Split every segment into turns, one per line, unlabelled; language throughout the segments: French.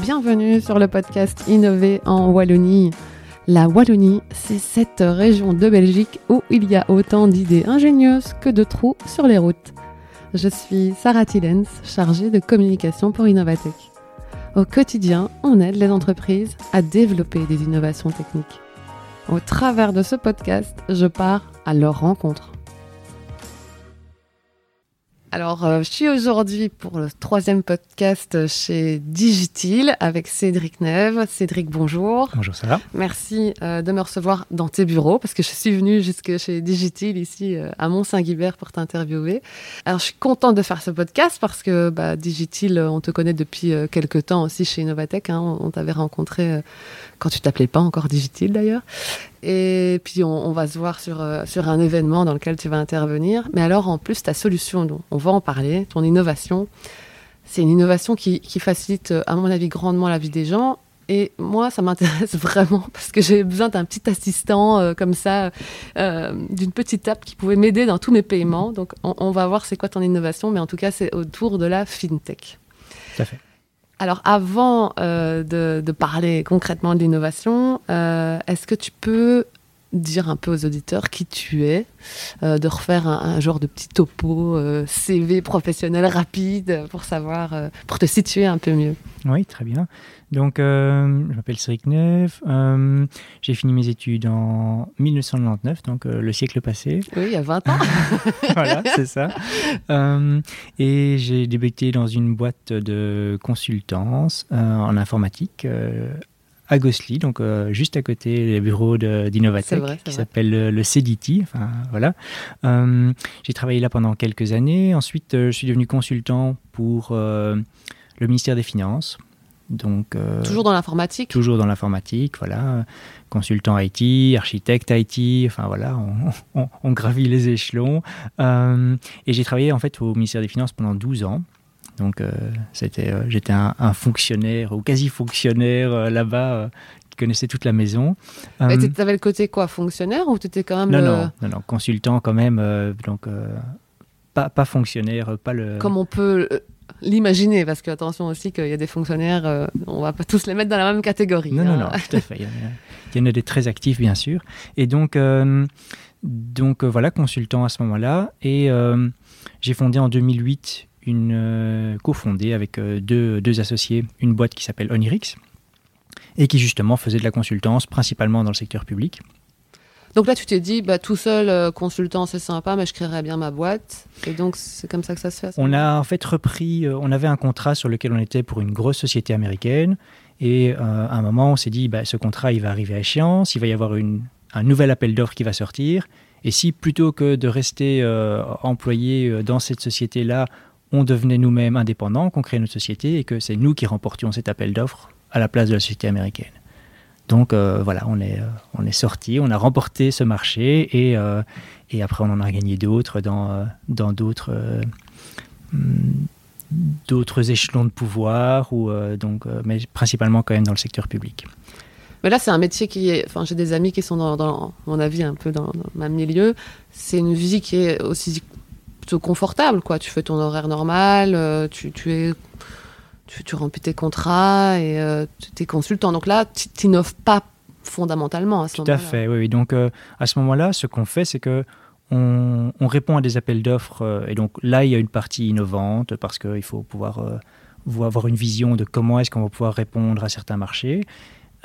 bienvenue sur le podcast Innover en Wallonie. La Wallonie, c'est cette région de Belgique où il y a autant d'idées ingénieuses que de trous sur les routes. Je suis Sarah Tillens, chargée de communication pour Innovatech. Au quotidien, on aide les entreprises à développer des innovations techniques. Au travers de ce podcast, je pars à leur rencontre. Alors, euh, je suis aujourd'hui pour le troisième podcast chez Digitil avec Cédric Neve. Cédric, bonjour.
Bonjour Sarah.
Merci euh, de me recevoir dans tes bureaux parce que je suis venue jusque chez Digitil ici euh, à Mont-Saint-Guibert pour t'interviewer. Alors, je suis contente de faire ce podcast parce que bah, Digitil, on te connaît depuis quelques temps aussi chez Innovatech. Hein. on, on t'avait rencontré quand tu t'appelais pas encore Digitil d'ailleurs. Et puis on, va se voir sur, euh, sur un événement dans lequel tu vas intervenir. Mais alors en plus, ta solution, on va en parler, ton innovation, c'est une innovation qui, facilite, à mon avis, grandement la vie des gens. Et moi, ça m'intéresse vraiment parce que j'ai besoin d'un petit assistant euh, comme ça, euh, d'une petite app qui pouvait m'aider dans tous mes paiements. Donc on, on va voir c'est quoi ton innovation, mais en tout cas, c'est autour de la fintech.
Tout à fait.
Alors avant euh, de, parler concrètement de l'innovation, euh, est-ce que tu peux dire un peu aux auditeurs qui tu es, euh, de refaire un, genre de petit topo CV professionnel rapide pour savoir, pour te situer un peu mieux
Oui, très bien. Donc, euh, je m'appelle Cédric Neuf. Euh, j'ai fini mes études en 1999, donc euh, le siècle passé.
Oui, il y a 20 ans.
voilà, c'est ça. et j'ai débuté dans une boîte de consultance en informatique à Gossely, donc juste à côté des bureaux d'Innovatech, qui s'appelle le, CDT. Enfin, voilà. j'ai travaillé là pendant quelques années. Ensuite, je suis devenu consultant pour le ministère des Finances.
Donc, euh, toujours dans l'informatique?
Toujours dans l'informatique, voilà. Consultant IT, architecte IT, enfin voilà, on, gravit les échelons. Euh, et j'ai travaillé en fait au ministère des Finances pendant 12 ans. Donc euh, c'était, j'étais un, fonctionnaire ou quasi-fonctionnaire là-bas qui connaissait toute la maison.
Et tu avais le côté quoi, fonctionnaire ou tu étais quand même...
Non, non, non, non, consultant quand même, donc pas, pas fonctionnaire, pas le...
Comme on peut l'imaginer, parce que attention aussi qu'il y a des fonctionnaires, euh, on va pas tous les mettre dans la même catégorie.
Non, non, hein. non, tout à fait. Il y, en a, des très actifs, bien sûr. Et donc, euh, donc euh, voilà, consultant à ce moment-là. Et j'ai fondé en 2008 une cofondée avec deux, deux, associés, une boîte qui s'appelle Onirix, et qui justement faisait de la consultance principalement dans le secteur public.
Donc là, tu t'es dit, bah, tout seul, euh, consultant, c'est sympa, mais je créerais bien ma boîte. Et donc, c'est comme ça que ça se fait.
On a en fait repris, euh, on avait un contrat sur lequel on était pour une grosse société américaine. Et euh, à un moment, on s'est dit, bah, ce contrat, il va arriver à échéance, il va y avoir une, un nouvel appel d'offres qui va sortir. Et si plutôt que de rester employé dans cette société-là, on devenait nous-mêmes indépendants, qu'on créait notre société et que c'est nous qui remportions cet appel d'offres à la place de la société américaine. Donc euh, voilà, on est, euh, est sorti, on a remporté ce marché et, euh, et après on en a gagné d'autres dans, dans d'autres, d'autres échelons de pouvoir, ou, donc, mais principalement quand même dans le secteur public.
Mais là, c'est un métier qui est. Enfin, j'ai des amis qui sont dans, dans mon avis, un peu dans, dans le même milieu. C'est une vie qui est aussi plutôt confortable, quoi. Tu fais ton horaire normal, tu, tu es tu, remplis tes contrats et euh, tu es consultant. Donc là, tu n'innoves pas fondamentalement à ce
moment-là. Tout à fait, oui. Donc euh, à ce moment-là, ce qu'on fait, c'est que on, répond à des appels d'offres. Euh, et donc là, il y a une partie innovante parce qu'il faut pouvoir avoir une vision de comment est-ce qu'on va pouvoir répondre à certains marchés.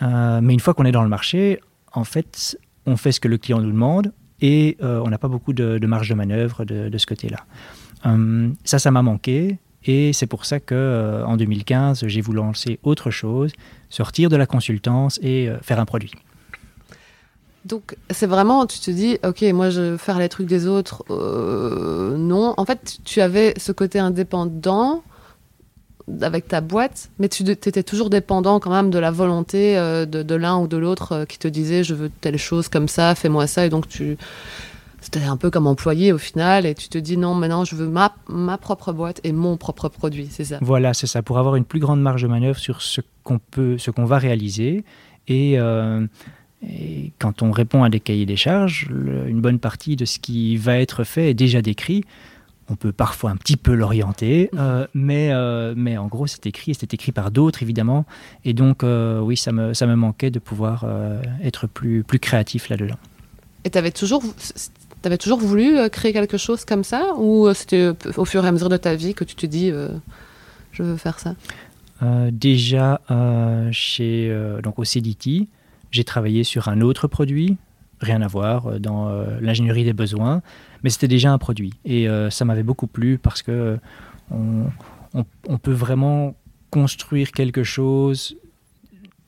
mais une fois qu'on est dans le marché, en fait, on fait ce que le client nous demande et on n'a pas beaucoup de, marge de manœuvre de, ce côté-là. ça, ça m'a manqué. Et c'est pour ça que euh, en 2015, j'ai voulu lancer autre chose, sortir de la consultance et euh, faire un produit.
Donc c'est vraiment, tu te dis, ok, moi je veux faire les trucs des autres, euh, non. En fait, tu avais ce côté indépendant avec ta boîte, mais tu étais toujours dépendant quand même de la volonté de, de l'un ou de l'autre qui te disait, je veux telle chose comme ça, fais-moi ça, et donc tu c'était un peu comme employé au final, et tu te dis non, maintenant je veux ma, ma propre boîte et mon propre produit, c'est ça?
Voilà, c'est ça, pour avoir une plus grande marge de manœuvre sur ce qu'on peut, ce qu'on va réaliser, et, euh, et, quand on répond à des cahiers des charges, une bonne partie de ce qui va être fait est déjà décrit. On peut parfois un petit peu l'orienter, euh, mais, euh, mais en gros, c'est écrit, et c'est écrit par d'autres, évidemment. Et donc, euh, oui, ça me, ça me manquait de pouvoir être plus, plus créatif là-dedans.
Et tu avais toujours, avais toujours voulu créer quelque chose comme ça? Ou c'était au fur et à mesure de ta vie que tu te dis, je veux faire ça?
Déjà, chez, donc au CDT, j'ai travaillé sur un autre produit, rien à voir, dans l'ingénierie des besoins mais c'était déjà un produit. Et euh, ça m'avait beaucoup plu parce que on, peut vraiment construire quelque chose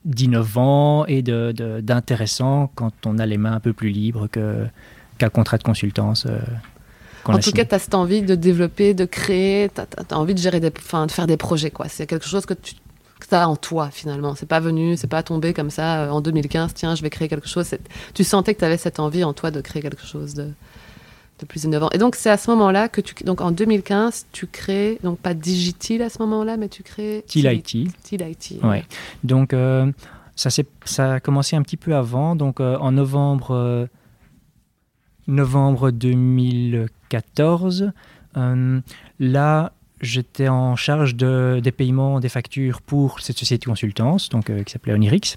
d'innovant et d'intéressant quand on a les mains un peu plus libres qu'un contrat de consultance. Euh,
en tout cas, tu as cette envie de développer, de créer, tu as, envie de gérer des, de faire des projets. C'est quelque chose que tu as en toi finalement. C'est pas venu, c'est pas tombé comme ça euh, en 2015, tiens, je vais créer quelque chose. Tu sentais que tu avais cette envie en toi de créer quelque chose de, de plus innovant. Et donc, c'est à ce moment-là que tu. Donc, en 2015, tu crées, donc pas Digital à ce moment-là, mais tu crées.
TILIT.
TILIT.
Ouais. Donc, euh, ça, ça a commencé un petit peu avant. Donc, euh, en novembre, euh, novembre 2014, là, j'étais en charge de, des paiements des factures pour cette société de consultance, donc, qui s'appelait Onirix.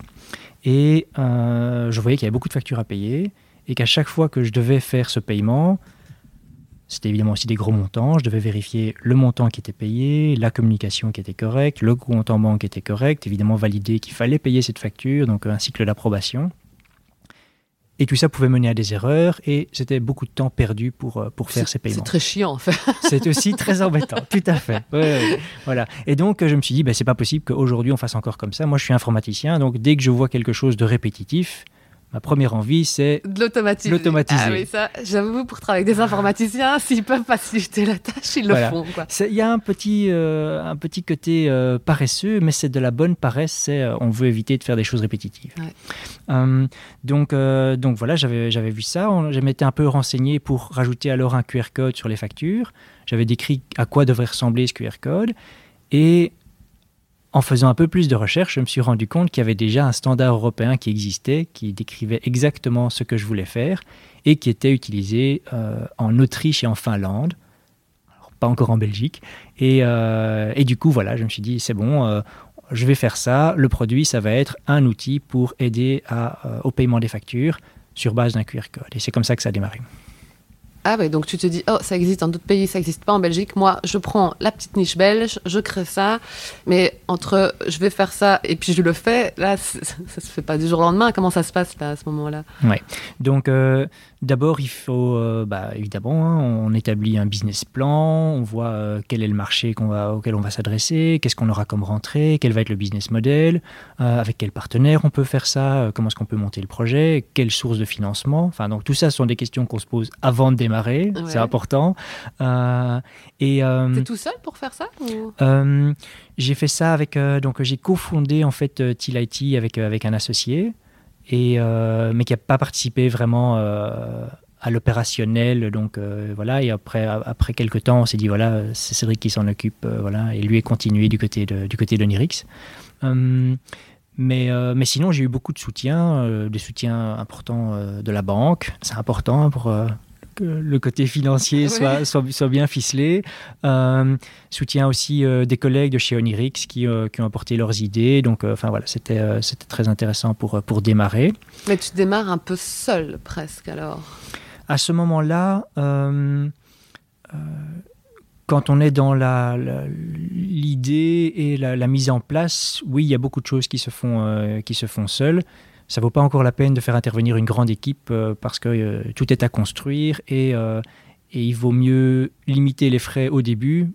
Et je voyais qu'il y avait beaucoup de factures à payer et qu'à chaque fois que je devais faire ce paiement, c'était évidemment aussi des gros montants, je devais vérifier le montant qui était payé, la communication qui était correcte, le compte en banque qui était correct, évidemment valider qu'il fallait payer cette facture, donc un cycle d'approbation. Et tout ça pouvait mener à des erreurs et c'était beaucoup de temps perdu pour, euh, pour faire ces paiements.
C'est très chiant en fait.
c'est aussi très embêtant, tout à fait. voilà. Et donc je me suis dit, ben, c'est pas possible qu'aujourd'hui on fasse encore comme ça. Moi je suis informaticien, donc dès que je vois quelque chose de répétitif, ma première envie, c'est
de l'automatiser. Ah oui, ça, j'avoue, pour travailler avec des informaticiens, s'ils peuvent faciliter la tâche, ils le font.
Il y a un petit, euh, un petit côté euh, paresseux, mais c'est de la bonne paresse. C'est, euh, on veut éviter de faire des choses répétitives. donc, donc voilà, j'avais, j'avais vu ça. Je m'étais un peu renseigné pour rajouter alors un QR code sur les factures. J'avais décrit à quoi devrait ressembler ce QR code. Et en faisant un peu plus de recherche, je me suis rendu compte qu'il y avait déjà un standard européen qui existait, qui décrivait exactement ce que je voulais faire et qui était utilisé euh, en Autriche et en Finlande, pas encore en Belgique. Euh, et, du coup, voilà, je me suis dit, c'est bon, euh, je vais faire ça. Le produit, ça va être un outil pour aider au paiement des factures sur base d'un QR code. Et c'est comme ça que ça a démarré.
Ah oui, donc tu te dis, oh, ça existe dans d'autres pays, ça n'existe pas en Belgique. Moi, je prends la petite niche belge, je crée ça, mais entre je vais faire ça et puis je le fais, là, ça se fait pas du jour au lendemain. Comment ça se passe là, à ce moment-là?
Oui, donc euh, D'abord, il faut, euh, bah, évidemment, hein, on établit un business plan, on voit euh, quel est le marché va, auquel on va s'adresser, qu'est-ce qu'on aura comme rentrée, quel va être le business model, euh, avec quel partenaire on peut faire ça, comment est-ce qu'on peut monter le projet, quelle source de financement. Enfin, donc tout ça ce sont des questions qu'on se pose avant de démarrer, c'est important.
et T'es tout seul pour faire ça
J'ai fait ça avec, donc j'ai cofondé en fait TILIT avec avec un associé euh, mais qui n'a pas participé vraiment euh, à l'opérationnel. Donc euh, voilà, et après, après quelques temps, on s'est dit voilà, c'est Cédric qui s'en occupe, voilà, et lui est continué du côté de, du côté de Nirix. mais, mais sinon, j'ai eu beaucoup de soutien, des soutiens importants de la banque. C'est important pour, le côté financier soit, soit, bien ficelé. Euh, soutien aussi euh, des collègues de chez Onirix qui, euh, qui ont apporté leurs idées. Donc, enfin voilà, c'était c'était très intéressant pour, pour démarrer.
Mais tu démarres un peu seul presque alors
À ce moment-là, quand on est dans l'idée et la, la, mise en place, oui, il y a beaucoup de choses qui se font, qui se font seules ça vaut pas encore la peine de faire intervenir une grande équipe euh, parce que euh, tout est à construire euh, et, il vaut mieux limiter les frais au début,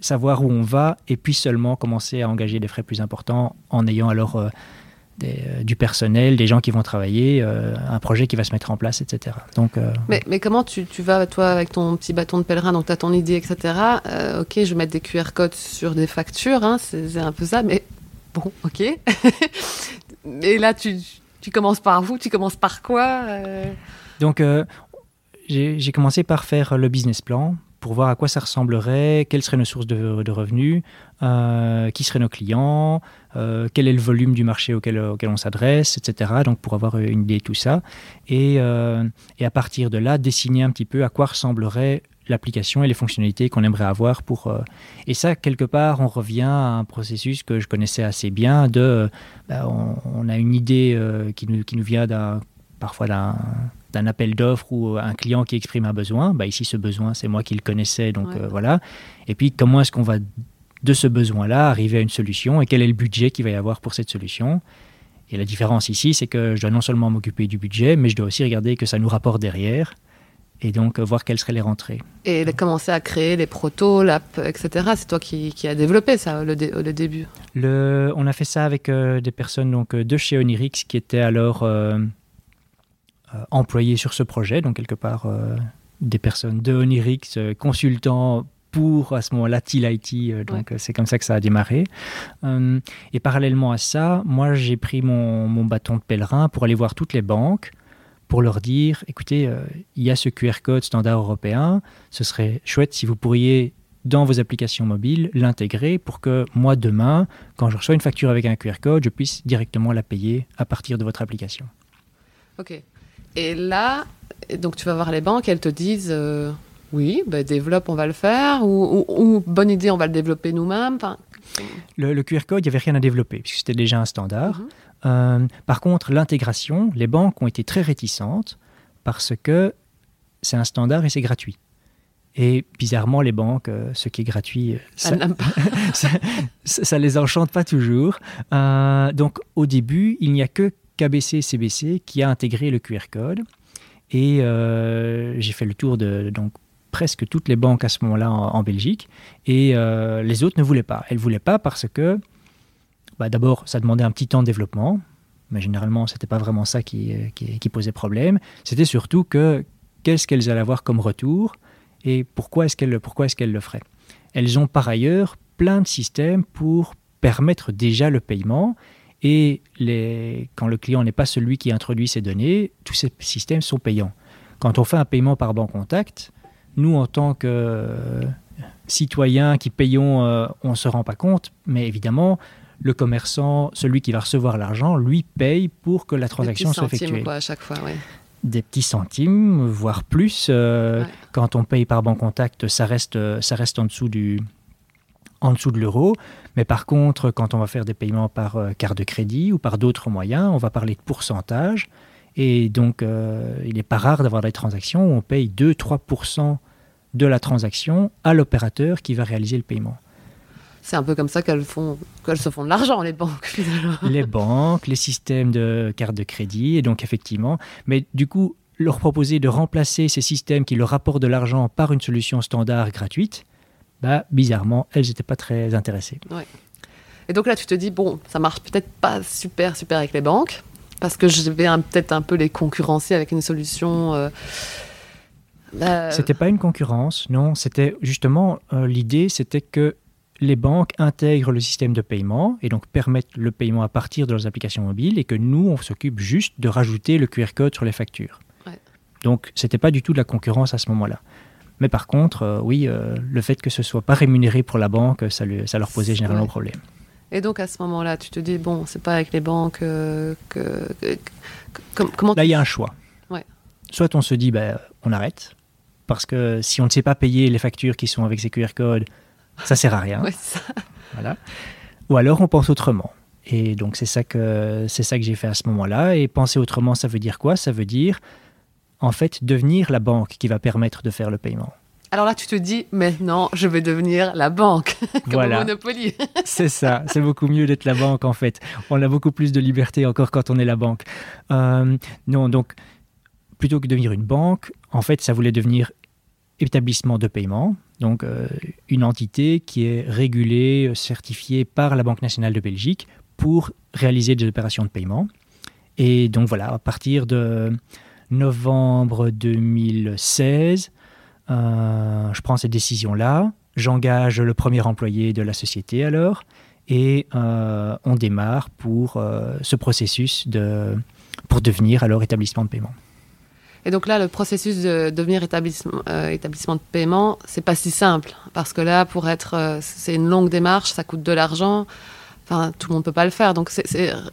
savoir où on va et puis seulement commencer à engager des frais plus importants en ayant alors du personnel, des gens qui vont travailler, un projet qui va se mettre en place, etc.
Donc, mais, mais, comment tu, tu, vas, toi, avec ton petit bâton de pèlerin, donc tu as ton idée, etc. ok, je vais mettre des QR codes sur des factures, hein, c'est un peu ça, mais bon, ok. Et là, tu, tu, commences par vous Tu commences par quoi euh
Donc, euh, j'ai commencé par faire le business plan pour voir à quoi ça ressemblerait, quelles seraient nos sources de, revenus, euh, qui seraient nos clients, quel est le volume du marché auquel, auquel on s'adresse, etc. Donc pour avoir une idée de tout ça. Et, et, à partir de là, dessiner un petit peu à quoi ressemblerait l'application et les fonctionnalités qu'on aimerait avoir pour et ça quelque part on revient à un processus que je connaissais assez bien de bah, on, a une idée qui nous, qui nous vient d'un parfois d'un appel d'offres ou un client qui exprime un besoin. Bah, ici, ce besoin, c'est moi qui le connaissais, donc voilà. Et puis, comment est-ce qu'on va de ce besoin-là arriver à une solution et quel est le budget qu'il va y avoir pour cette solution? Et la différence ici, c'est que je dois non seulement m'occuper du budget, mais je dois aussi regarder que ça nous rapporte derrière et donc euh, voir quelles seraient les rentrées.
Et commencer à créer les protos, l'app, etc. C'est toi qui, qui as développé ça le, le début
le, On a fait ça avec euh, des personnes donc, euh, de chez Onirix qui étaient alors employées sur ce projet, donc quelque part des personnes de Onirix, consultants pour à ce moment-là TIL IT. Euh, donc c'est comme ça que ça a démarré. Euh, et parallèlement à ça, moi j'ai pris mon, mon, bâton de pèlerin pour aller voir toutes les banques pour leur dire écoutez, euh, il y a ce QR code standard européen, ce serait chouette si vous pourriez dans vos applications mobiles l'intégrer pour que moi demain, quand je reçois une facture avec un QR code, je puisse directement la payer à partir de votre application.
Ok. Et là, donc tu vas voir les banques, elles te disent oui, bah, développe, on va le faire, ou, bonne idée, on va le développer nous-mêmes.
Le, QR code, il n'y avait rien à développer, puisque c'était déjà un standard. Mhm. Euh, par contre, l'intégration, les banques ont été très réticentes parce que c'est un standard et c'est gratuit. Et bizarrement, les banques, euh, ce qui est gratuit, euh, ça, ne les enchante pas toujours. donc, au début, il n'y a que KBC CBC qui a intégré le QR code. Et j'ai fait le tour de donc presque toutes les banques à ce moment-là en, Belgique, et les autres ne voulaient pas. Elles ne voulaient pas parce que, bah, d'abord, ça demandait un petit temps de développement, mais généralement, ce n'était pas vraiment ça qui, qui, posait problème. C'était surtout que qu'est-ce qu'elles allaient avoir comme retour et pourquoi est-ce qu'elles pourquoi est qu'elles le feraient. Elles ont par ailleurs plein de systèmes pour permettre déjà le paiement et les, quand le client n'est pas celui qui introduit ces données, tous ces systèmes sont payants. Quand on fait un paiement par banque contact, nous, en tant que euh, citoyens qui payons, euh, on ne se rend pas compte, mais évidemment, le commerçant, celui qui va recevoir l'argent, lui paye pour que la transaction soit effectuée.
Quoi, à chaque fois,
Des petits centimes, voire plus. Euh, quand on paye par banque contact, ça reste, ça reste en dessous du, en dessous de l'euro. Mais par contre, quand on va faire des paiements par carte de crédit ou par d'autres moyens, on va parler de pourcentage. Et donc, il n'est pas rare d'avoir des transactions où on paye 2-3% de la transaction à l'opérateur qui va réaliser le paiement.
C'est un peu comme ça qu'elles font, qu'elles se font de l'argent, les banques,
Les banques, les systèmes de carte de crédit, et donc effectivement. Mais du coup, leur proposer de remplacer ces systèmes qui leur rapportent de l'argent par une solution standard gratuite, bah, bizarrement, elles n'étaient pas très intéressées.
Et donc là, tu te dis, bon, ça marche peut-être pas super, super avec les banques, parce que je vais peut-être un peu les concurrencer avec une solution. Euh,
euh, c'était pas une concurrence, non. C'était justement euh, l'idée, c'était que les banques intègrent le système de paiement et donc permettent le paiement à partir de leurs applications mobiles et que nous, on s'occupe juste de rajouter le QR code sur les factures. Ouais. Donc, c'était pas du tout de la concurrence à ce moment-là. Mais par contre, euh, oui, le fait que ce soit pas rémunéré pour la banque, ça, ça leur posait généralement problème.
Et donc à ce moment-là, tu te dis bon, c'est pas avec les banques que, comment
Là, il y a un choix. Ouais. Soit on se dit ben, on arrête, parce que si on ne sait pas payer les factures qui sont avec ces QR codes, ça sert à rien. Voilà. Ou alors on pense autrement. Et donc c'est ça que c'est ça que j'ai fait à ce moment-là. Et penser autrement, ça veut dire quoi? Ça veut dire en fait devenir la banque qui va permettre de faire le paiement.
Alors là, tu te dis, maintenant, je vais devenir la banque, comme voilà. Monopoly.
c'est ça, c'est beaucoup mieux d'être la banque, en fait. On a beaucoup plus de liberté encore quand on est la banque. Euh, non, donc, plutôt que devenir une banque, en fait, ça voulait devenir établissement de paiement, donc euh, une entité qui est régulée, certifiée par la Banque nationale de Belgique pour réaliser des opérations de paiement. Et donc voilà, à partir de novembre 2016, euh, je prends cette décision-là, j'engage le premier employé de la société alors, et euh, on démarre pour ce processus pour devenir alors établissement de paiement.
Et donc là, le processus de devenir établissement, euh, établissement de paiement, c'est pas si simple. Parce que là, pour être. Euh, c'est une longue démarche, ça coûte de l'argent. Enfin, tout le monde ne peut pas le faire. Donc,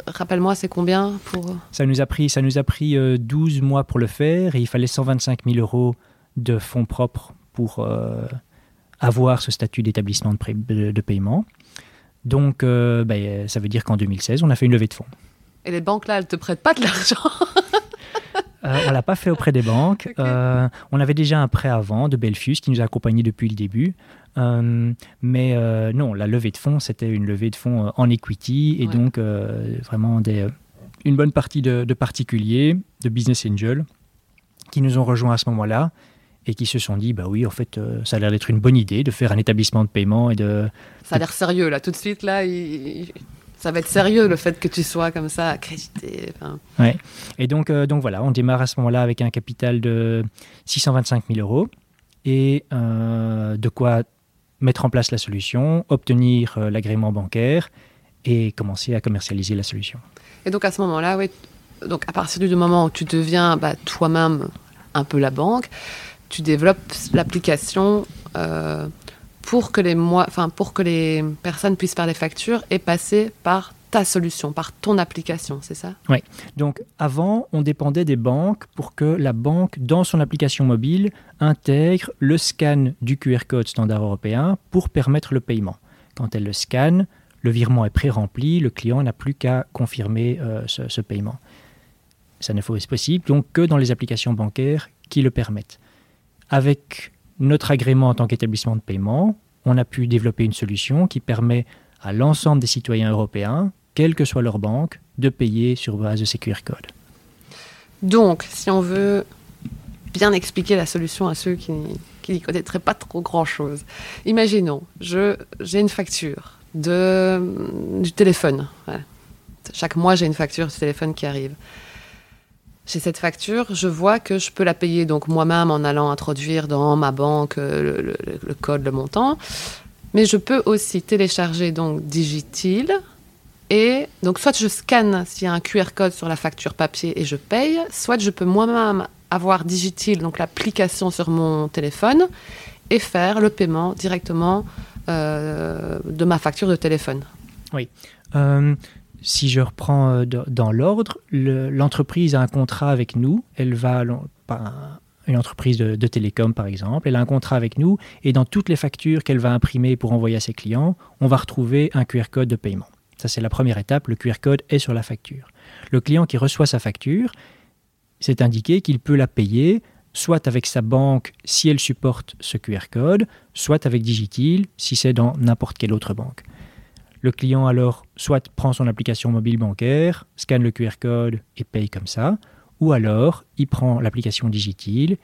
rappelle-moi, c'est combien pour...
Ça nous a pris, ça nous a pris 12 euh, mois pour le faire et il fallait 125 000 euros de fonds propres pour avoir ce statut d'établissement de, paiement. Donc, ben, ça veut dire qu'en 2016, on a fait une levée de fonds.
Et les banques, là, elles ne te prêtent pas de l'argent
Euh, on l'a pas fait auprès des banques. Euh, on avait déjà un prêt avant de Belfus qui nous a accompagnés depuis le début. Euh, mais non, la levée de fonds, c'était une levée de fonds en equity et donc vraiment des, une bonne partie de, particuliers, de business angels, qui nous ont rejoints à ce moment-là et qui se sont dit bah oui en fait ça a l'air d'être une bonne idée de faire un établissement de paiement et de
ça a l'air sérieux là tout de suite là ça va être sérieux le fait que tu sois comme ça accrédité.
Ouais. Et donc, euh, donc voilà, on démarre à ce moment-là avec un capital de 625 000 euros et euh, de quoi mettre en place la solution, obtenir euh, l'agrément bancaire et commencer à commercialiser la solution.
Et donc à ce moment-là, oui, donc à partir du moment où tu deviens bah, toi-même un peu la banque, tu développes l'application pour que les enfin pour que les personnes puissent faire des factures et passer par ta solution, par ton application, c'est ça?
Oui. Donc avant, on dépendait des banques pour que la banque, dans son application mobile, intègre le scan du QR code standard européen pour permettre le paiement. Quand elle le scanne, le virement est pré-rempli, le client n'a plus qu'à confirmer euh, ce, paiement. Ça ne faut possible donc que dans les applications bancaires qui le permettent. Avec notre agrément en tant qu'établissement de paiement, on a pu développer une solution qui permet à l'ensemble des citoyens européens, quelle que soit leur banque, de payer sur base de ces QR codes.
Donc, si on veut bien expliquer la solution à ceux qui, n'y connaîtraient pas trop grand-chose, imaginons, j'ai une facture de, du téléphone. Chaque mois, j'ai une facture du téléphone qui arrive. J'ai cette facture, je vois que je peux la payer donc moi-même en allant introduire dans ma banque euh, le, code, le montant, mais je peux aussi télécharger donc Digitil et donc soit je scanne s'il y a un QR code sur la facture papier et je paye, soit je peux moi-même avoir Digitil, donc l'application sur mon téléphone, et faire le paiement directement euh, de ma facture de téléphone.
Oui. Euh, si je reprends euh, dans l'ordre, l'entreprise a un contrat avec nous. Elle va, une entreprise de, télécom par exemple, elle a un contrat avec nous et dans toutes les factures qu'elle va imprimer pour envoyer à ses clients, on va retrouver un QR code de paiement. Ça, c'est la première étape. Le QR code est sur la facture. Le client qui reçoit sa facture, c'est indiqué qu'il peut la payer soit avec sa banque si elle supporte ce QR code, soit avec Digitil si c'est dans n'importe quelle autre banque. Le client alors soit prend son application mobile bancaire, scanne le QR code et paye comme ça, ou alors il prend l'application Digitil,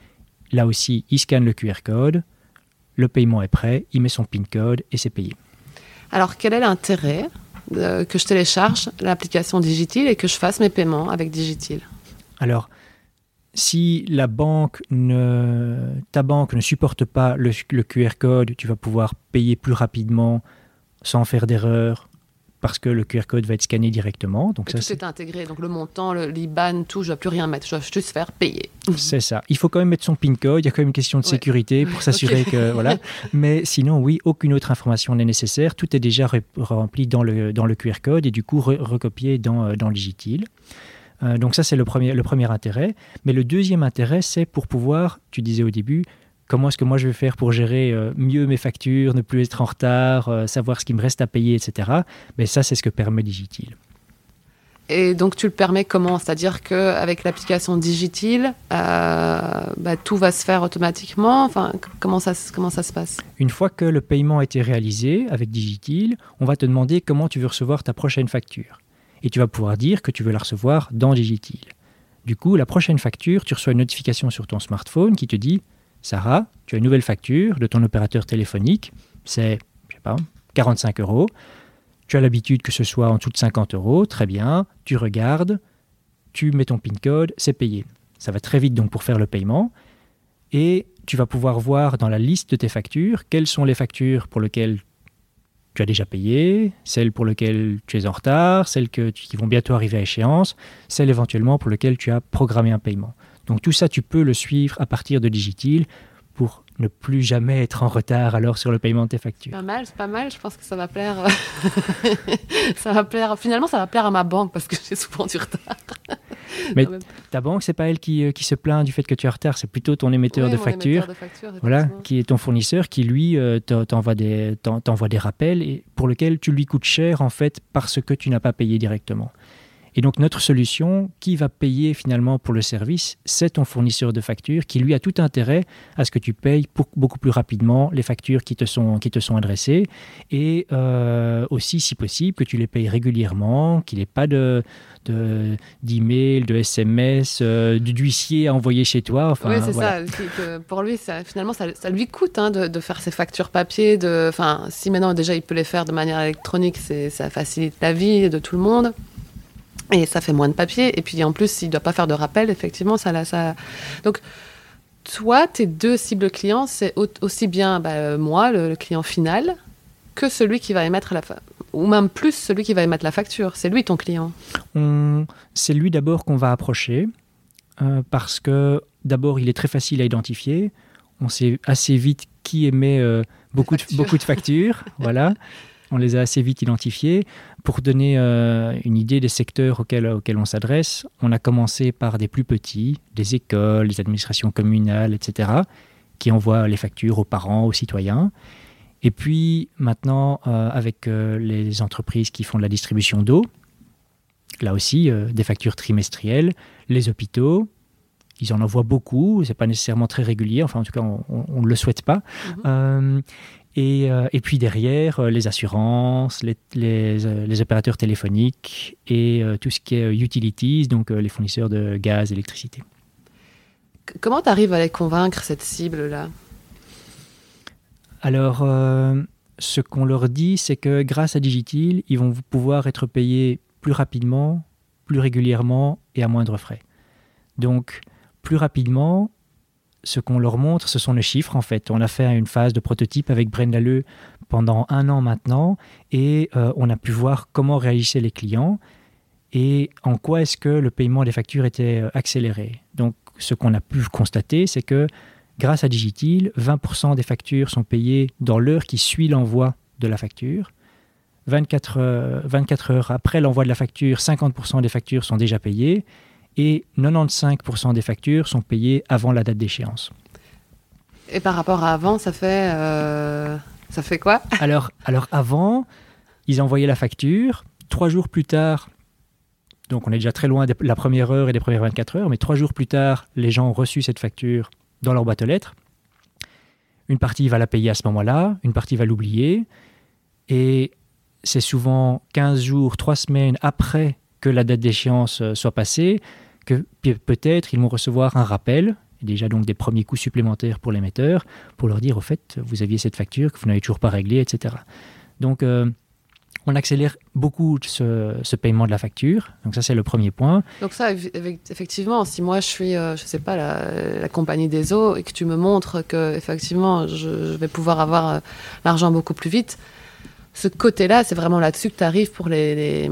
là aussi il scanne le QR code, le paiement est prêt, il met son PIN code et c'est payé.
Alors quel est l'intérêt que je télécharge l'application Digitil et que je fasse mes paiements avec Digitil?
Alors, si la banque ne, ta banque ne supporte pas le, le QR code, tu vas pouvoir payer plus rapidement sans faire d'erreur parce que le QR code va être scanné directement.
Donc ça, tout est... intégré, donc le montant, l'IBAN, tout, je ne dois plus rien mettre, je dois juste faire payer.
C'est ça. Il faut quand même mettre son PIN code, il y a quand même une question de sécurité pour s'assurer que... voilà. Mais sinon, oui, aucune autre information n'est nécessaire, tout est déjà rempli dans le, dans le QR code et du coup recopié dans, euh, dans. Euh, donc ça, c'est le premier, le premier intérêt. Mais le deuxième intérêt, c'est pour pouvoir, tu disais au début, comment est-ce que moi je vais faire pour gérer euh, mieux mes factures, ne plus être en retard, euh, savoir ce qui me reste à payer, etc. Mais ça, c'est ce que permet Digitil.
Et donc tu le permets comment? C'est-à-dire qu'avec l'application Digitil, euh, bah, tout va se faire automatiquement? Enfin, comment, ça, comment ça se passe?
Une fois que le paiement a été réalisé avec Digitil, on va te demander comment tu veux recevoir ta prochaine facture. Et tu vas pouvoir dire que tu veux la recevoir dans Digitil. Du coup, la prochaine facture, tu reçois une notification sur ton smartphone qui te dit Sarah, tu as une nouvelle facture de ton opérateur téléphonique, c'est, je sais pas, 45 euros. Tu as l'habitude que ce soit en dessous de 50 euros, très bien, tu regardes, tu mets ton PIN code, c'est payé. Ça va très vite donc pour faire le paiement. Et tu vas pouvoir voir dans la liste de tes factures quelles sont les factures pour lesquelles tu as déjà payé, celles pour lesquelles tu es en retard, celles qui vont bientôt arriver à échéance, celles éventuellement pour lesquelles tu as programmé un paiement. Donc tout ça, tu peux le suivre à partir de Digitil pour ne plus jamais être en retard alors sur le paiement de tes factures.
Pas mal, c'est pas mal. Je pense que ça va plaire. ça va plaire. Finalement, ça va plaire à ma banque parce que j'ai souvent du retard.
Mais ta banque, c'est pas elle qui, euh, qui, se plaint du fait que tu es en retard, c'est plutôt ton émetteur, de, facture, voilà, qui est ton fournisseur, qui lui euh, t'envoie des, des rappels et pour lequel tu lui coûtes cher en fait parce que tu n'as pas payé directement. Et donc notre solution, qui va payer finalement pour le service, c'est ton fournisseur de factures qui lui a tout intérêt à ce que tu payes beaucoup plus rapidement les factures qui te sont, qui te sont adressées et euh, aussi si possible que tu les payes régulièrement, qu'il n'y ait pas de d'emails, de, SMS, euh, d'huissier à envoyer chez toi.
Enfin, oui, c'est ça. pour lui, ça, finalement, ça, lui coûte hein, de, de, faire ses factures papier. De, si maintenant déjà il peut les faire de manière électronique, ça facilite la vie de tout le monde. Et ça fait moins de papier. Et puis en plus, s'il ne doit pas faire de rappel, effectivement, ça, ça. Donc, toi, tes deux cibles clients, c'est aussi bien bah, moi, le, client final, que celui qui va émettre la ou même plus celui qui va émettre la facture. C'est lui ton client.
C'est lui d'abord qu'on va approcher euh, parce que d'abord, il est très facile à identifier. On sait assez vite qui émet euh, beaucoup, de, beaucoup de factures. voilà. On les a assez vite identifiés. Pour donner euh, une idée des secteurs auxquels, auxquels on s'adresse, on a commencé par des plus petits, des écoles, les administrations communales, etc., qui envoient les factures aux parents, aux citoyens. Et puis maintenant, euh, avec euh, les entreprises qui font de la distribution d'eau, là aussi, des factures trimestrielles, les hôpitaux, ils en envoient beaucoup, c'est pas nécessairement très régulier, enfin en tout cas on ne le souhaite pas. Mhm. Euh, et, puis derrière, euh, les assurances, les, euh, les, opérateurs téléphoniques et tout ce qui est utilities, donc les fournisseurs de gaz, électricité.
Comment tu arrives à les convaincre, cette cible-là?
Alors, ce qu'on leur dit, c'est que grâce à Digitil, ils vont pouvoir être payés plus rapidement, plus régulièrement et à moindre frais. Donc, plus rapidement, ce qu'on leur montre, ce sont les chiffres en fait. On a fait une phase de prototype avec Leu pendant un an maintenant et euh, on a pu voir comment réagissaient les clients et en quoi est-ce que le paiement des factures était euh, accéléré. Donc ce qu'on a pu constater, c'est que grâce à Digitil, 20% des factures sont payées dans l'heure qui suit l'envoi de la facture. 24, 24 heures après l'envoi de la facture, 50% des factures sont déjà payées et 95% des factures sont payées avant la date d'échéance.
Et par rapport à avant, ça fait, euh, ça fait quoi?
Alors, alors avant, ils envoyaient la facture. Trois jours plus tard, donc on est déjà très loin de la première heure et des premières 24 heures, mais trois jours plus tard, les gens ont reçu cette facture dans leur boîte aux lettres. Une partie va la payer à ce moment-là, une partie va l'oublier. Et c'est souvent 15 jours, 3 semaines après que la date d'échéance euh, soit passée, que peut-être ils vont recevoir un rappel, déjà donc des premiers coûts supplémentaires pour l'émetteur, pour leur dire au fait, vous aviez cette facture que vous n'avez toujours pas réglée, etc. Donc euh, on accélère beaucoup ce, paiement de la facture. Donc ça, c'est le premier point.
Donc ça, effectivement, si moi je suis, euh, je sais pas, la, compagnie des eaux et que tu me montres que effectivement, je, vais pouvoir avoir l'argent beaucoup plus vite, ce côté-là, c'est vraiment là-dessus que tu arrives pour les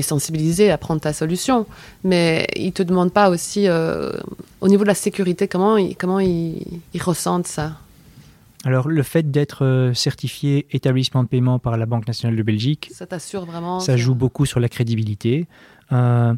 sensibiliser à prendre ta solution. Mais ils ne te demandent pas aussi, euh, au niveau de la sécurité, comment, ils, comment ils, ressentent ça?
Alors, le fait d'être euh, certifié établissement de paiement par la Banque nationale de Belgique,
ça t'assure vraiment.
Ça joue beaucoup sur la crédibilité. Euh,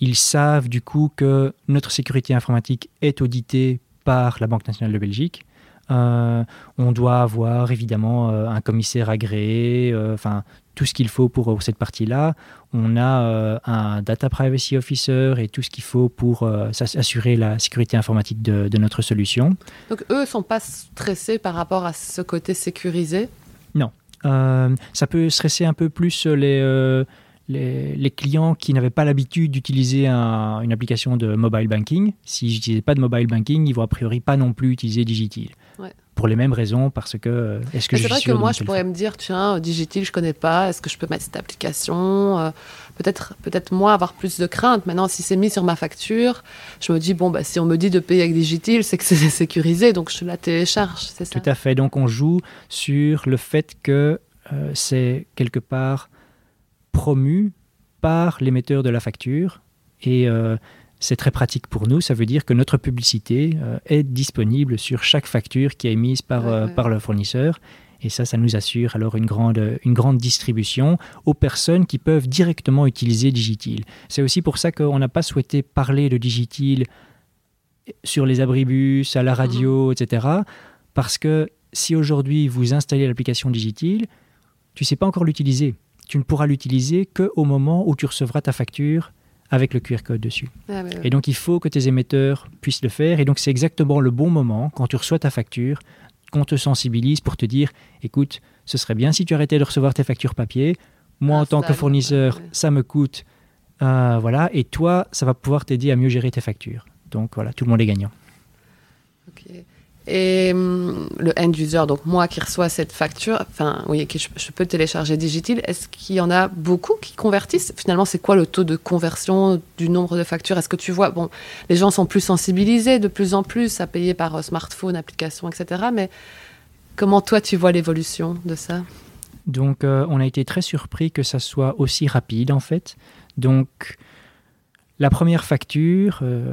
ils savent du coup que notre sécurité informatique est auditée par la Banque nationale de Belgique. on doit avoir évidemment un commissaire agréé, enfin tout ce qu'il faut pour, cette partie-là. On a euh, un data privacy officer et tout ce qu'il faut pour euh, assurer la sécurité informatique de, notre solution.
Donc eux ne sont pas stressés par rapport à ce côté sécurisé?
Non. Euh, ça peut stresser un peu plus les, les, clients qui n'avaient pas l'habitude d'utiliser une application de mobile banking. S'ils n'utilisaient pas de mobile banking, ils vont a priori pas non plus utiliser Digitil. Pour les mêmes raisons parce que euh, est-ce que
c'est vrai que moi je pourrais me dire tiens Digital je connais pas est-ce que je peux mettre cette application euh, peut-être peut-être moi avoir plus de crainte maintenant si c'est mis sur ma facture je me dis bon bah si on me dit de payer avec Digital c'est que c'est sécurisé donc je la télécharge c'est
ça. Tout à fait. Donc on joue sur le fait que euh, c'est quelque part promu par l'émetteur de la facture et c'est très pratique pour nous. Ça veut dire que notre publicité euh, est disponible sur chaque facture qui est émise par, euh, par le fournisseur. Et ça, ça nous assure alors une grande, une grande distribution aux personnes qui peuvent directement utiliser Digitil. C'est aussi pour ça qu'on n'a pas souhaité parler de Digitil sur les abribus, à la radio, mhm. etc. Parce que si aujourd'hui vous installez l'application Digitil, tu ne sais pas encore l'utiliser. Tu ne pourras l'utiliser qu'au moment où tu recevras ta facture avec le QR code dessus. Ah, et donc il faut que tes émetteurs puissent le faire. Et donc c'est exactement le bon moment, quand tu reçois ta facture, qu'on te sensibilise pour te dire, écoute, ce serait bien si tu arrêtais de recevoir tes factures papier. Moi, ah, en tant que fournisseur, ça me coûte. Euh, voilà. Et toi, ça va pouvoir t'aider à mieux gérer tes factures. Donc voilà, tout le monde est gagnant.
Et hum, le end user, donc moi qui reçois cette facture, enfin oui, je, je, peux télécharger Digitil, est-ce qu'il y en a beaucoup qui convertissent? Finalement, c'est quoi le taux de conversion du nombre de factures? Est-ce que tu vois, bon, les gens sont plus sensibilisés de plus en plus à payer par euh, smartphone, application, etc. Mais comment toi tu vois l'évolution de ça?
Donc euh, on a été très surpris que ça soit aussi rapide en fait. Donc la première facture, euh,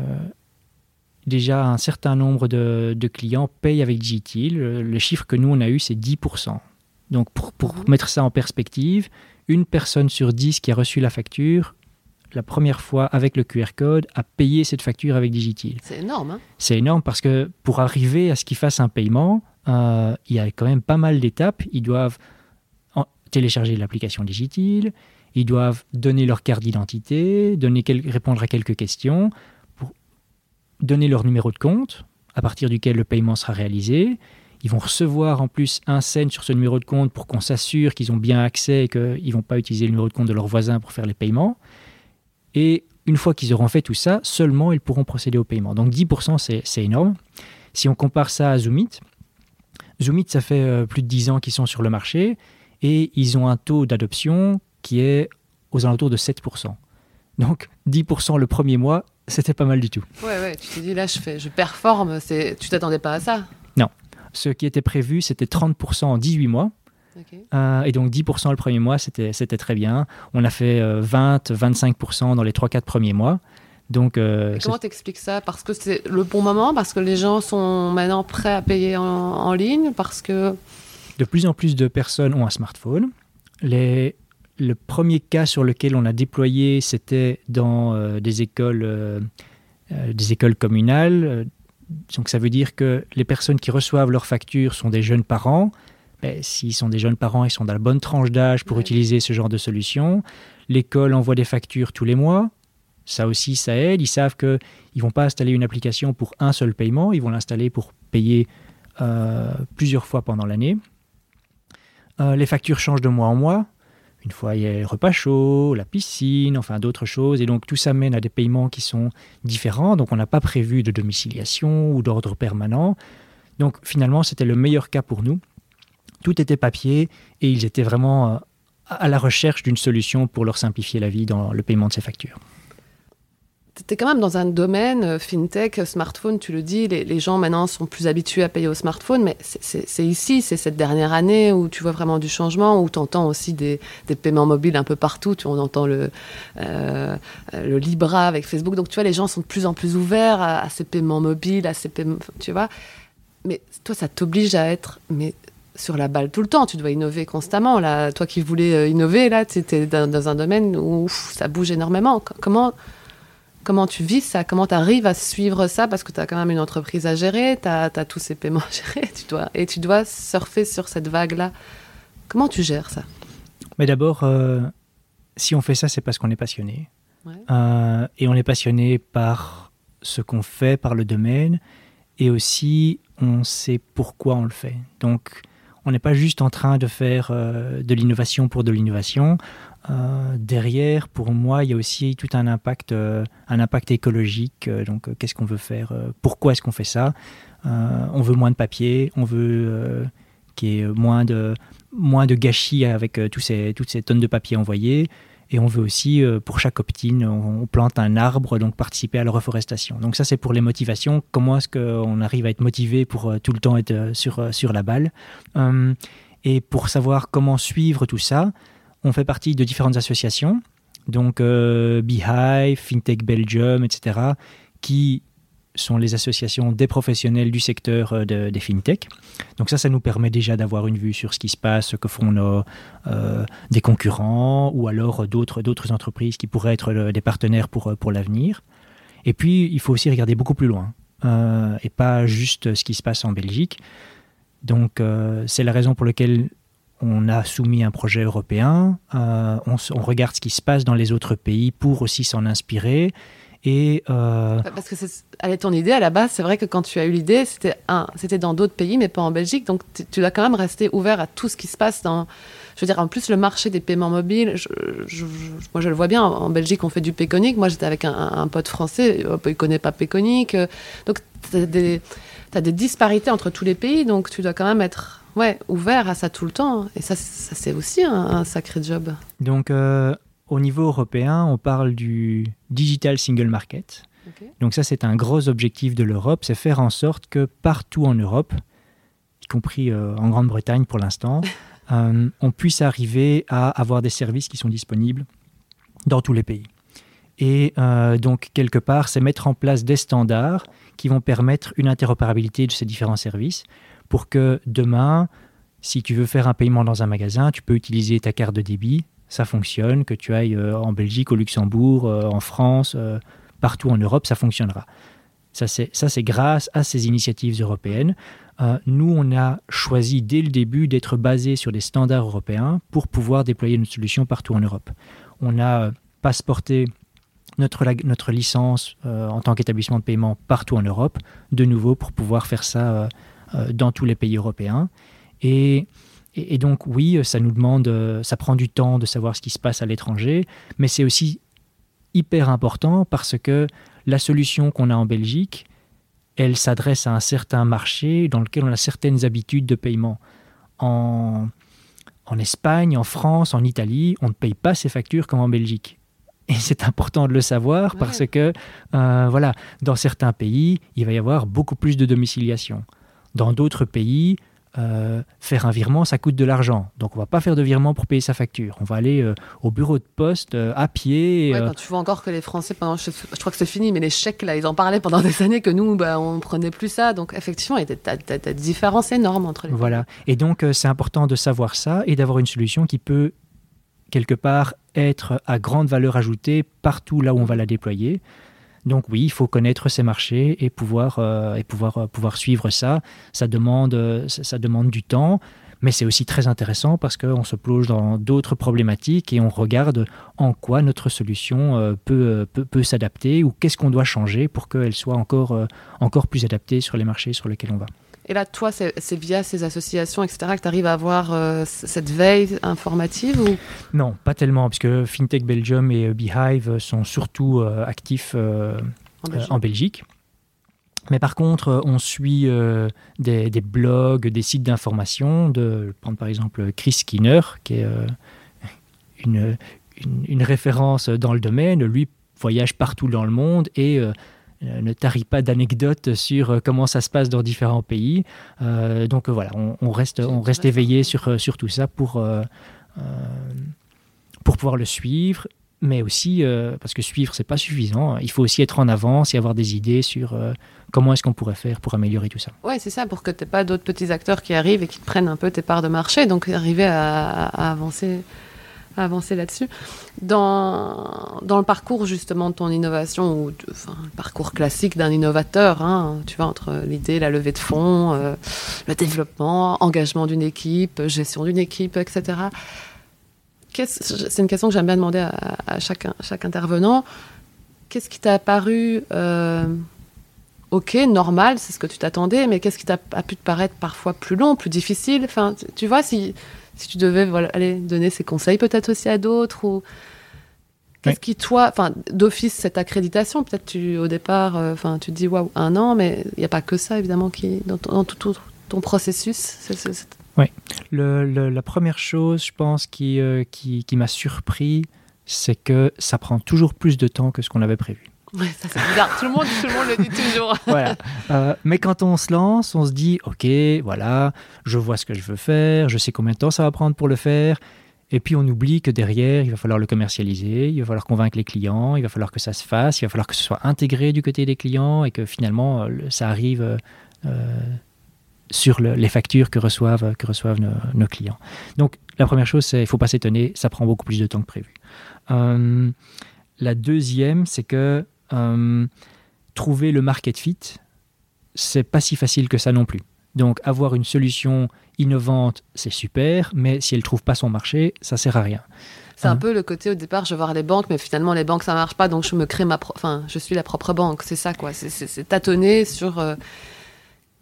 déjà un certain nombre de, clients payent avec Digitil. Le, chiffre que nous, on a eu, c'est 10%. Donc pour, mhm. mettre ça en perspective, une personne sur 10 qui a reçu la facture, la première fois avec le QR code, a payé cette facture avec Digitil.
C'est énorme. Hein
c'est énorme parce que pour arriver à ce qu'ils fassent un paiement, euh, il y a quand même pas mal d'étapes. Ils doivent télécharger l'application Digitil, ils doivent donner leur carte d'identité, répondre à quelques questions donner leur numéro de compte à partir duquel le paiement sera réalisé. Ils vont recevoir en plus un cent sur ce numéro de compte pour qu'on s'assure qu'ils ont bien accès et qu'ils ne vont pas utiliser le numéro de compte de leur voisin pour faire les paiements. Et une fois qu'ils auront fait tout ça, seulement ils pourront procéder au paiement. Donc 10%, c'est énorme. Si on compare ça à Zoomit, Zoomit, ça fait euh, plus de 10 ans qu'ils sont sur le marché et ils ont un taux d'adoption qui est aux alentours de 7%. Donc 10% le premier mois, c'était pas mal du tout.
Ouais, ouais, tu t'es dit là, je, fais, je performe, tu t'attendais pas à ça?
Non. Ce qui était prévu, c'était 30% en 18 mois. Euh, et donc 10% le premier mois, c'était très bien. On a fait 20-25% euh, dans les 3-4 premiers mois. Donc,
euh, comment t'expliques ça? Parce que c'est le bon moment Parce que les gens sont maintenant prêts à payer en, en ligne Parce que...
De plus en plus de personnes ont un smartphone. Les, le premier cas sur lequel on a déployé, c'était dans euh, des, écoles, euh, euh, des écoles communales. Donc ça veut dire que les personnes qui reçoivent leurs factures sont des jeunes parents. Ben, s'ils sont des jeunes parents, ils sont dans la bonne tranche d'âge pour utiliser ce genre de solution. L'école envoie des factures tous les mois. Ça aussi, ça aide. Ils savent qu'ils ne vont pas installer une application pour un seul paiement. Ils vont l'installer pour payer plusieurs fois pendant l'année. les factures changent de mois en mois. Une fois, il y a repas chaud, la piscine, enfin d'autres choses. Et donc tout ça mène à des paiements qui sont différents. Donc on n'a pas prévu de domiciliation ou d'ordre permanent. Donc finalement, c'était le meilleur cas pour nous. Tout était papier et ils étaient vraiment euh, à la recherche d'une solution pour leur simplifier la vie dans le paiement de ces factures
tu es quand même dans un domaine euh, fintech, smartphone, tu le dis, les, gens maintenant sont plus habitués à payer au smartphone, mais c'est ici, c'est cette dernière année où tu vois vraiment du changement, où tu entends aussi des, paiements mobiles un peu partout, on entend le, euh, le Libra avec Facebook, donc tu vois, les gens sont de plus en plus ouverts à, ces paiements mobiles, à ces paiements, tu vois. Mais toi, ça t'oblige à être sur la balle tout le temps. Tu dois innover constamment. Toi qui voulais euh, innover, là, tu étais dans, un domaine où ça bouge énormément. Comment Comment tu vis ça Comment tu arrives à suivre ça Parce que tu as quand même une entreprise à gérer, tu as, tous ces paiements à gérer, tu dois, et tu dois surfer sur cette vague-là. Comment tu gères ça?
Mais d'abord, euh, si on fait ça, c'est parce qu'on est passionné. Euh, et on est passionné par ce qu'on fait, par le domaine, et aussi on sait pourquoi on le fait. Donc, on n'est pas juste en train de faire euh, de l'innovation pour de l'innovation. Euh, derrière, pour moi, il y a aussi tout un impact, euh, un impact écologique. Euh, donc, qu'est-ce qu'on veut faire Pourquoi est-ce qu'on fait ça On veut moins de papier, on veut qu'il y ait moins de, moins de gâchis avec toutes ces tonnes de papier envoyées. Et on veut aussi, pour chaque opt-in, on, plante un arbre, donc participer à la reforestation. Donc ça, c'est pour les motivations. Comment est-ce qu'on arrive à être motivé pour tout le temps être sur, sur la balle Et pour savoir comment suivre tout ça, on fait partie de différentes associations, donc euh, Beehive, FinTech Belgium, etc., qui sont les associations des professionnels du secteur euh, des fintech. Donc ça, ça nous permet déjà d'avoir une vue sur ce qui se passe, ce que font nos, euh, des concurrents ou alors d'autres, entreprises qui pourraient être des partenaires pour, pour l'avenir. Et puis, il faut aussi regarder beaucoup plus loin et pas juste ce qui se passe en Belgique. Donc c'est la raison pour laquelle on a soumis un projet européen, on, on, regarde ce qui se passe dans les autres pays pour aussi s'en inspirer et
euh, Parce que c'est ton idée à la base, c'est vrai que quand tu as eu l'idée, c'était un, c'était dans d'autres pays, mais pas en Belgique. Donc tu dois quand même rester ouvert à tout ce qui se passe dans. Je veux dire, en plus, le marché des paiements mobiles, moi je le vois bien. En Belgique, on fait du Péconique. Moi, j'étais avec un, pote français, il connaît pas Péconique. Donc tu as des, des disparités entre tous les pays, donc tu dois quand même être ouais, ouvert à ça tout le temps. Et ça, ça c'est aussi un, sacré job.
Donc. Euh, au niveau européen, on parle du Digital Single Market. Donc ça, c'est un gros objectif de l'Europe, c'est faire en sorte que partout en Europe, y compris euh, en Grande-Bretagne pour l'instant, euh, on puisse arriver à avoir des services qui sont disponibles dans tous les pays. Et euh, donc, quelque part, c'est mettre en place des standards qui vont permettre une interopérabilité de ces différents services pour que demain, si tu veux faire un paiement dans un magasin, tu peux utiliser ta carte de débit ça fonctionne, que tu ailles euh, en Belgique, au Luxembourg, euh, en France, euh, partout en Europe, ça fonctionnera. Ça, c'est grâce à ces initiatives européennes. nous, on a choisi dès le début d'être basé sur des standards européens pour pouvoir déployer une solution partout en Europe. On a passeporté notre, notre licence en tant qu'établissement de paiement partout en Europe, de nouveau pour pouvoir faire ça dans tous les pays européens. Et et, donc oui, ça nous demande, euh, ça prend du temps de savoir ce qui se passe à l'étranger, mais c'est aussi hyper important parce que la solution qu'on a en Belgique, elle s'adresse à un certain marché dans lequel on a certaines habitudes de paiement. En, en Espagne, en France, en Italie, on ne paye pas ses factures comme en Belgique. Et c'est important de le savoir parce que, euh, voilà, dans certains pays, il va y avoir beaucoup plus de domiciliation. Dans d'autres pays, euh, faire un virement, ça coûte de l'argent. Donc on va pas faire de virement pour payer sa facture. On va aller euh, au bureau de poste euh, à pied.
quand tu vois encore que les Français, pendant, je, crois que c'est fini, mais les chèques, là, ils en parlaient pendant des années que nous, bah, on prenait plus ça. Donc effectivement, il y a des différences énormes entre les
Voilà. Et donc c'est important de savoir ça et d'avoir une solution qui peut quelque part être à grande valeur ajoutée partout là où on va la déployer. Donc oui, il faut connaître ces marchés et pouvoir, euh, et pouvoir, euh, pouvoir suivre ça. Ça demande, euh, ça, demande du temps, mais c'est aussi très intéressant parce qu'on se plonge dans d'autres problématiques et on regarde en quoi notre solution peut, peut, peut s'adapter ou qu'est-ce qu'on doit changer pour qu'elle soit encore, encore plus adaptée sur les marchés sur lesquels on va.
Et là, toi, c'est via ces associations, etc., que tu arrives à avoir euh, cette veille informative ou...
Non, pas tellement, puisque FinTech Belgium et euh, Beehive sont surtout euh, actifs en Belgique. Mais par contre, on suit des, blogs, des sites d'information, de prendre par exemple Chris Skinner, qui est une, une, référence dans le domaine. Lui voyage partout dans le monde et euh, ne tarit pas d'anecdotes sur euh, comment ça se passe dans différents pays. Euh, donc voilà, on, reste, on reste éveillé sur, sur tout ça pour, pour pouvoir le suivre mais aussi parce que suivre c'est pas suffisant il faut aussi être en avance et avoir des idées sur comment est-ce qu'on pourrait faire pour améliorer tout ça.
Ouais c'est ça pour que tu pas d'autres petits acteurs qui arrivent et qui te prennent un peu tes parts de marché donc arriver à avancer avancer là-dessus. Dans, dans le parcours justement de ton innovation, ou enfin, le parcours classique d'un innovateur, hein, tu vois, entre l'idée, la levée de fonds, euh, le développement, engagement d'une équipe, gestion d'une équipe, etc. C'est une question que j'aime bien demander à, à chaque, intervenant. Qu'est-ce qui t'a apparu euh, ok, normal, c'est ce que tu t'attendais, mais qu'est-ce qui t'a pu te paraître parfois plus long, plus difficile? Enfin, tu vois, si si tu devais voilà, aller donner ces conseils peut-être aussi à d'autres ou qu'est-ce qui toi, enfin d'office cette accréditation, peut-être tu au départ, euh, enfin tu te dis waouh un an, mais il n'y a pas que ça évidemment qui dans, tout, ton processus.
Oui, la première chose, je pense, qui, euh, qui, qui m'a surpris, c'est que ça prend toujours plus de temps que ce qu'on avait prévu.
Ça c'est bizarre. tout, le monde, tout le monde le dit toujours.
voilà. Euh, mais quand on se lance, on se dit, ok, voilà, je vois ce que je veux faire, je sais combien de temps ça va prendre pour le faire. Et puis on oublie que derrière, il va falloir le commercialiser, il va falloir convaincre les clients, il va falloir que ça se fasse, il va falloir que ce soit intégré du côté des clients et que finalement euh, ça arrive euh, sur les factures que reçoivent, que reçoivent nos, clients. Donc la première chose, c'est il faut pas s'étonner, ça prend beaucoup plus de temps que prévu. la deuxième, c'est que trouver le market fit, c'est pas si facile que ça non plus. Donc avoir une solution innovante, c'est super, mais si elle ne trouve pas son marché, ça sert à rien.
C'est un hein peu le côté au départ, je vais voir les banques, mais finalement les banques ça marche pas, donc je me crée ma, enfin je suis la propre banque, c'est ça quoi. C'est tâtonner sur euh,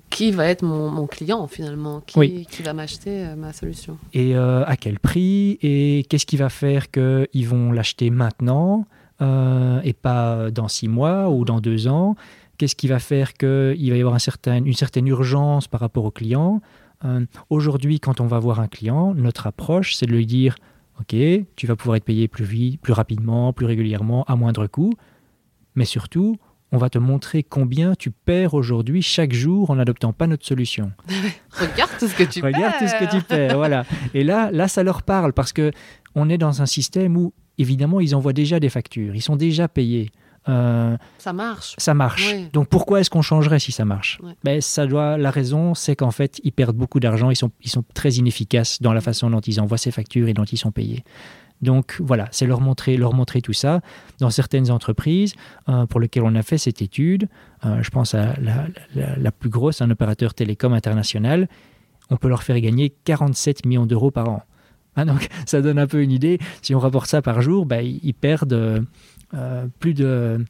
qui va être mon, client finalement, qui, qui va m'acheter euh, ma solution.
Et euh, à quel prix et qu'est-ce qui va faire qu'ils vont l'acheter maintenant? Et pas dans six mois ou dans deux ans. Qu'est-ce qui va faire qu'il va y avoir un certain, une certaine urgence par rapport au client? Euh, Aujourd'hui, quand on va voir un client, notre approche, c'est de lui dire Ok, tu vas pouvoir être payé plus vite, plus rapidement, plus régulièrement, à moindre coût. Mais surtout, on va te montrer combien tu perds aujourd'hui chaque jour en n'adoptant pas notre solution.
Regarde tout ce que tu perds.
Regarde tout ce que tu perds, voilà. Et là, là, ça leur parle parce que on est dans un système où, évidemment, ils envoient déjà des factures, ils sont déjà payés.
Euh, ça marche.
Ça marche. Donc pourquoi est-ce qu'on changerait si ça marche? Ben, ça doit, La raison, c'est qu'en fait, ils perdent beaucoup d'argent, ils sont, ils sont très inefficaces dans la façon dont ils envoient ces factures et dont ils sont payés. Donc voilà, c'est leur montrer, leur montrer tout ça. Dans certaines entreprises euh, pour lesquelles on a fait cette étude, euh, je pense à la, plus grosse, un opérateur télécom international, on peut leur faire gagner 47 millions d'euros par an. Ah, donc ça donne un peu une idée. Si on rapporte ça par jour, ben, ils perdent euh, plus de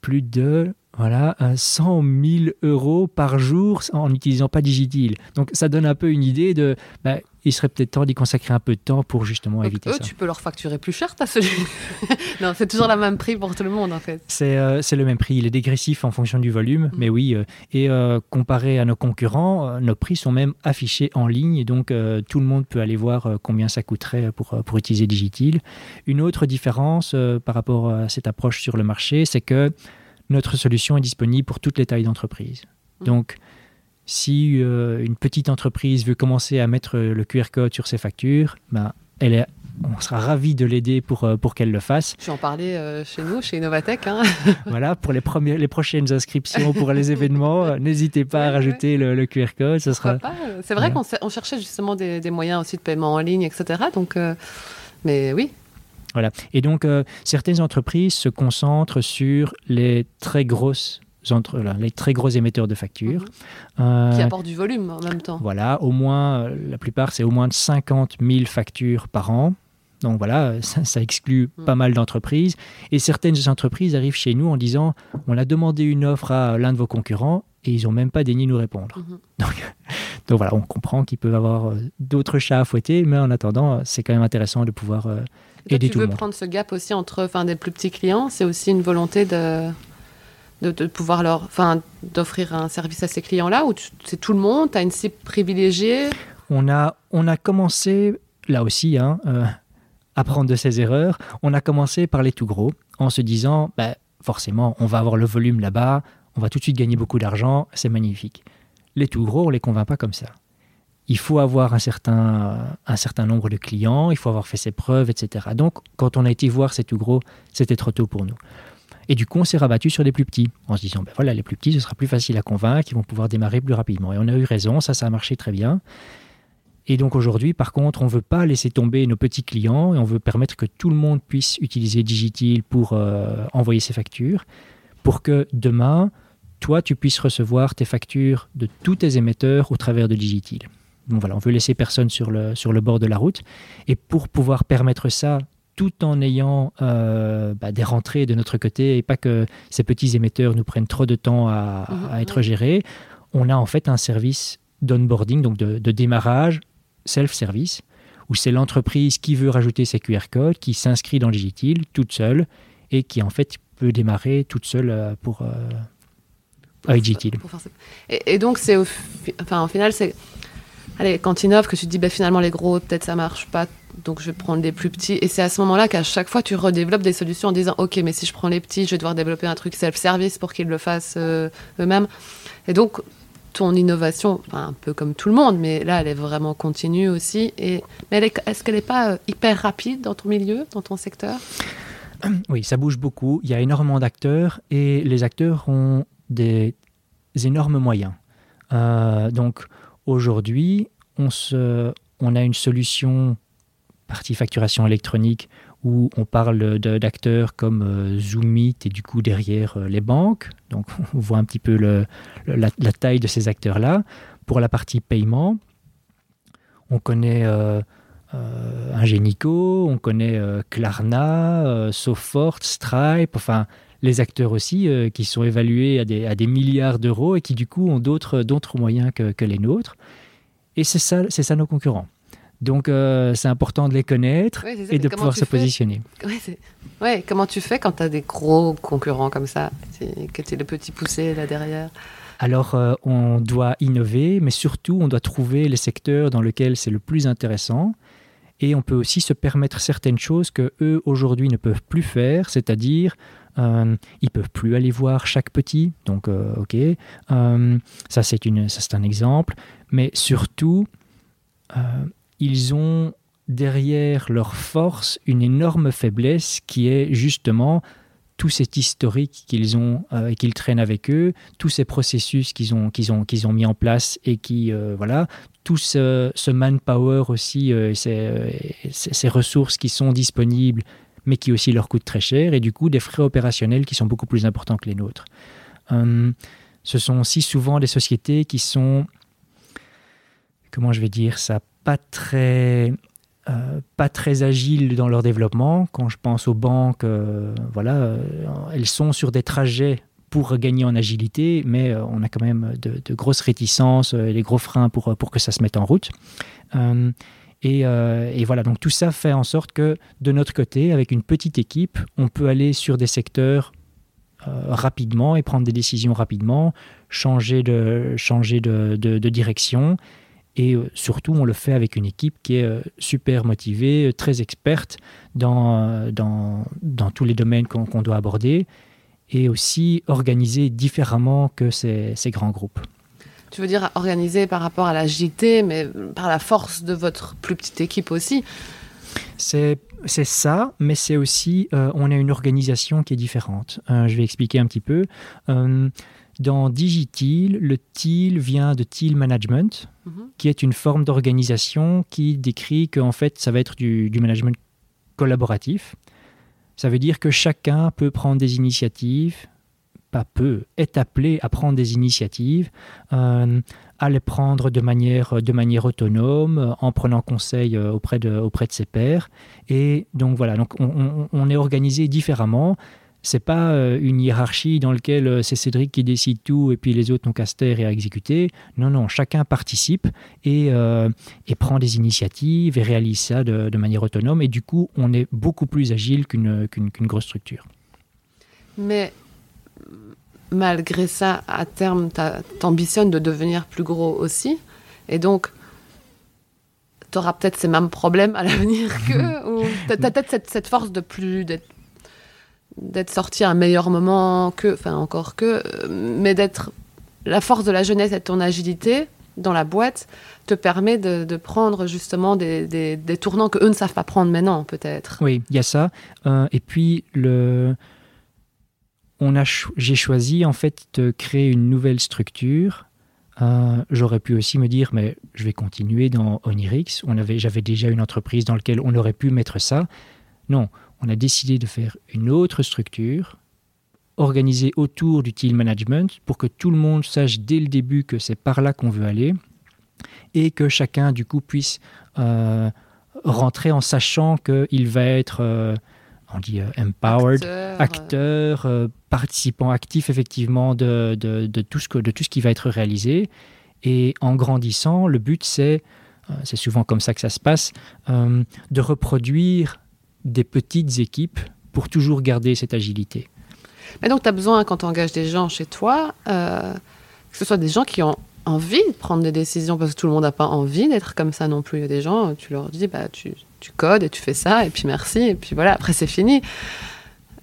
plus de voilà, 100 000 euros par jour en n'utilisant pas Digitil. Donc ça donne un peu une idée de, bah, il serait peut-être temps d'y consacrer un peu de temps pour justement éviter ça.
Tu peux leur facturer plus cher ta solution. non, c'est toujours le même prix pour tout le monde en fait.
Euh, c'est le même prix, il est dégressif en fonction du volume, mm. mais oui. Euh, et euh, comparé à nos concurrents, nos prix sont même affichés en ligne, et donc tout le monde peut aller voir combien ça coûterait pour, pour utiliser Digitil. Une autre différence par rapport à cette approche sur le marché, c'est que notre solution est disponible pour toutes les tailles d'entreprise. Mm. Donc, si euh, une petite entreprise veut commencer à mettre le QR code sur ses factures, ben, elle est, on sera ravi de l'aider pour, euh, pour qu'elle le fasse.
Je vais en parler euh, chez nous, chez Innovatech. Hein.
voilà, pour les, premiers, les prochaines inscriptions pour les événements, n'hésitez pas à rajouter le, QR code. Ce sera...
C'est vrai qu'on cherchait justement des, des, moyens aussi de paiement en ligne, etc. Donc, mais oui,
voilà. Et donc, certaines entreprises se concentrent sur les très grosses entre les très gros émetteurs de factures.
Mhm. Euh, qui apportent du volume en même temps.
Voilà, au moins, euh, la plupart, c'est au moins de 50 000 factures par an. Donc voilà, ça, exclut mhm. pas mal d'entreprises. Et certaines entreprises arrivent chez nous en disant on a demandé une offre à l'un de vos concurrents et ils n'ont même pas daigné nous répondre. Mhm. Donc, voilà, on comprend qu'ils peuvent avoir euh, d'autres chats à fouetter, mais en attendant, c'est quand même intéressant de pouvoir aider tout le monde. Tu
veux prendre ce gap aussi entre enfin, des plus petits clients, c'est aussi une volonté de pouvoir leur, enfin, d'offrir un service à ces clients-là ou c'est tout le monde, tu as une cible privilégiée?
On a, on a commencé, là aussi, hein, euh, à prendre de ses erreurs. On a commencé par les tout gros en se disant, bah, forcément, on va avoir le volume là-bas, on va tout de suite gagner beaucoup d'argent, c'est magnifique. Les tout gros, on les convainc pas comme ça. Il faut avoir un certain, un certain nombre de clients, il faut avoir fait ses preuves, etc. Donc, quand on a été voir ces tout gros, c'était trop tôt pour nous. Et du coup, on s'est rabattu sur les plus petits, en se disant, ben voilà, les plus petits, ce sera plus facile à convaincre, ils vont pouvoir démarrer plus rapidement. Et on a eu raison, ça, ça a marché très bien. Et donc aujourd'hui, par contre, on ne veut pas laisser tomber nos petits clients et on veut permettre que tout le monde puisse utiliser Digitil pour euh, envoyer ses factures, pour que demain, toi, tu puisses recevoir tes factures de tous tes émetteurs au travers de Digitil. Donc voilà, on veut laisser personne sur le, sur le bord de la route. Et pour pouvoir permettre ça tout en ayant euh, bah, des rentrées de notre côté et pas que ces petits émetteurs nous prennent trop de temps à, mhm, être gérés, on a en fait un service d'onboarding, donc de, démarrage self-service, où c'est l'entreprise qui veut rajouter ses QR codes, qui s'inscrit dans Digitil toute seule et qui en fait peut démarrer toute seule euh, pour, euh, avec Digitil.
Et, donc c'est enfin, au final c'est allez, quand tu innoves, que tu te dis bah, finalement les gros, peut-être ça marche pas, donc je vais prendre les plus petits. Et c'est à ce moment-là qu'à chaque fois tu redéveloppes des solutions en disant ok, mais si je prends les petits, je vais devoir développer un truc self-service pour qu'ils le fassent euh, eux-mêmes. Et donc ton innovation, un peu comme tout le monde, mais là, elle est vraiment continue aussi. Et, mais est-ce qu'elle n'est pas euh, hyper rapide dans ton milieu, dans ton secteur?
Oui, ça bouge beaucoup. Il y a énormément d'acteurs et les acteurs ont des énormes moyens. Euh, donc aujourd'hui, on, a une solution partie facturation électronique où on parle d'acteurs comme euh, Zoomit et du coup derrière euh, les banques. Donc on voit un petit peu la, taille de ces acteurs-là. Pour la partie paiement, on connaît euh, Ingenico, on connaît Klarna, Sofort, Stripe, enfin les acteurs aussi qui sont évalués à des, à des milliards d'euros et qui du coup ont d'autres moyens que, que les nôtres. Et c'est ça, ça nos concurrents. Donc, euh, c'est important de les connaître et de pouvoir se positionner.
Ouais, comment tu fais quand tu as des gros concurrents comme ça, que tu es le petit poussé là derrière?
Alors, euh, on doit innover, mais surtout, on doit trouver les secteurs dans lesquels c'est le plus intéressant. Et on peut aussi se permettre certaines choses que eux aujourd'hui ne peuvent plus faire, c'est-à-dire euh, ils peuvent plus aller voir chaque petit. Donc, euh, ok, ça c'est une, ça c'est un exemple. Mais surtout, ils ont derrière leur force une énorme faiblesse qui est justement tout cet historique qu'ils ont euh, et qu'ils traînent avec eux, tous ces processus qu'ils ont, mis en place et qui, euh, voilà, tout ce, manpower aussi, euh, ces, ressources qui sont disponibles, mais qui aussi leur coûtent très cher, et du coup des frais opérationnels qui sont beaucoup plus importants que les nôtres. Hum, ce sont aussi souvent des sociétés qui sont, comment je vais dire ça, pas très, euh, pas très agiles dans leur développement. Quand je pense aux banques, euh, voilà, euh, elles sont sur des trajets pour gagner en agilité, mais on a quand même de, grosses réticences des gros freins pour, pour que ça se mette en route. Et, et, voilà, donc tout ça fait en sorte que de notre côté, avec une petite équipe, on peut aller sur des secteurs rapidement et prendre des décisions rapidement, changer de, direction et euh, surtout, on le fait avec une équipe qui est euh, super motivée, très experte dans, euh, tous les domaines qu'on doit aborder et aussi organisée différemment que ces, grands groupes.
Tu veux dire organisée par rapport à l'agilité, mais par la force de votre plus petite équipe aussi
C'est ça, mais c'est aussi, on a une organisation qui est différente. je vais expliquer un petit peu. Dans Digitil, le TIL vient de TIL Management, mhm. qui est une forme d'organisation qui décrit qu'en fait, ça va être du, management collaboratif. Ça veut dire que chacun peut prendre des initiatives, pas peu, est appelé à prendre des initiatives, euh, à les prendre de manière, de manière autonome, en prenant conseil euh, auprès de, auprès de ses pairs. Et donc voilà, donc on, est organisé différemment c'est pas euh, une hiérarchie dans laquelle c'est Cédric qui décide tout et puis les autres n'ont qu'à se taire et à exécuter. Non, non, chacun participe et, euh, prend des initiatives et réalise ça de, manière autonome. Et du coup, on est beaucoup plus agile qu'une grosse structure.
Mais malgré ça, à terme, tu ambitionnes de devenir plus gros aussi. Et donc, tu auras peut-être ces mêmes problèmes à l'avenir que. ou tu as, peut-être cette, cette, force de plus d'être d'être sorti à un meilleur moment que, enfin encore que, mais d'être la force de la jeunesse et de ton agilité dans la boîte te permet de, prendre justement des, des, tournants que eux ne savent pas prendre maintenant peut-être.
Oui, il y a ça. Euh, et puis le, on a, j'ai choisi en fait de créer une nouvelle structure. Euh, j'aurais pu aussi me dire, mais je vais continuer dans Onirix. On avait, j'avais déjà une entreprise dans laquelle on aurait pu mettre ça. Non, on a décidé de faire une autre structure organisée autour du team management pour que tout le monde sache dès le début que c'est par là qu'on veut aller et que chacun du coup puisse euh, rentrer en sachant qu'il va être euh, on dit euh, empowered, acteur, participant actif effectivement de, tout ce de tout ce qui va être réalisé. Et en grandissant, le but c'est, c'est souvent comme ça que ça se passe, de reproduire des petites équipes pour toujours garder cette agilité.
Mais donc, tu as besoin, quand tu engages des gens chez toi, euh, que ce soit des gens qui ont envie de prendre des décisions, parce que tout le monde n'a pas envie d'être comme ça non plus. Il y a des gens, tu leur dis, bah, tu, tu codes et tu fais ça, et puis merci, et puis voilà, après c'est fini.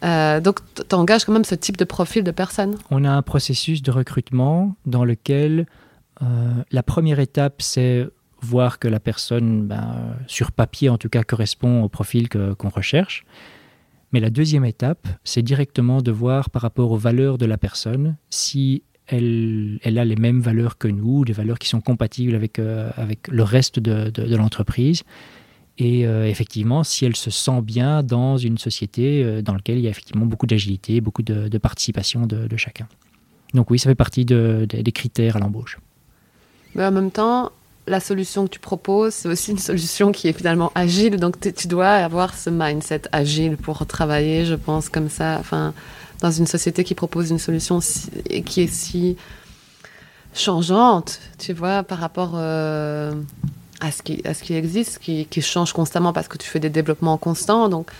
Euh, donc, tu engages quand même ce type de profil de personnes.
On a un processus de recrutement dans lequel la première étape, c'est voir que la personne, ben, sur papier en tout cas, correspond au profil qu'on recherche. Mais la deuxième étape, c'est directement de voir par rapport aux valeurs de la personne si elle, elle a les mêmes valeurs que nous, des valeurs qui sont compatibles avec, euh, avec le reste de, de, l'entreprise. Et euh, effectivement, si elle se sent bien dans une société euh, dans laquelle il y a effectivement beaucoup d'agilité, beaucoup de, participation de, chacun. Donc oui, ça fait partie des critères à l'embauche.
Mais en même temps, la solution que tu proposes, c'est aussi une solution qui est finalement agile. Donc, tu dois avoir ce mindset agile pour travailler, je pense, comme ça. Enfin, dans une société qui propose une solution qui est si changeante, tu vois, par rapport euh, à, ce qui, à ce qui existe, qui, qui change constamment parce que tu fais des développements constants. Donc,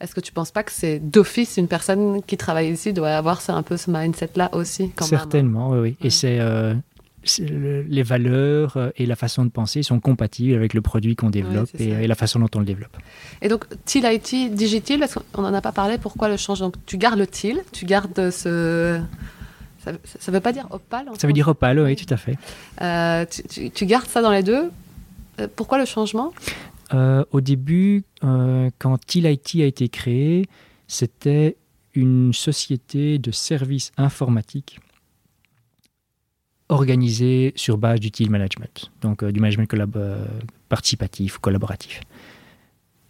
est-ce que tu ne penses pas que c'est d'office une personne qui travaille ici doit avoir ça, un peu ce mindset-là aussi
Certainement, oui, oui. Et c'est euh, les valeurs euh, et la façon de penser sont compatibles avec le produit qu'on développe et, la façon dont on le développe.
Et donc, TIL IT, Digital, on n'en a pas parlé, pourquoi le change Donc, tu gardes le TIL, tu gardes ce... Ça ne veut pas dire opal
Ça veut dire opal, oui, tout à fait.
Euh, tu, gardes ça dans les deux. Euh, pourquoi le changement?
Au début, quand TIL IT a été créé, c'était une société de services informatiques organisé sur base du team management, donc euh, du management euh, participatif ou collaboratif.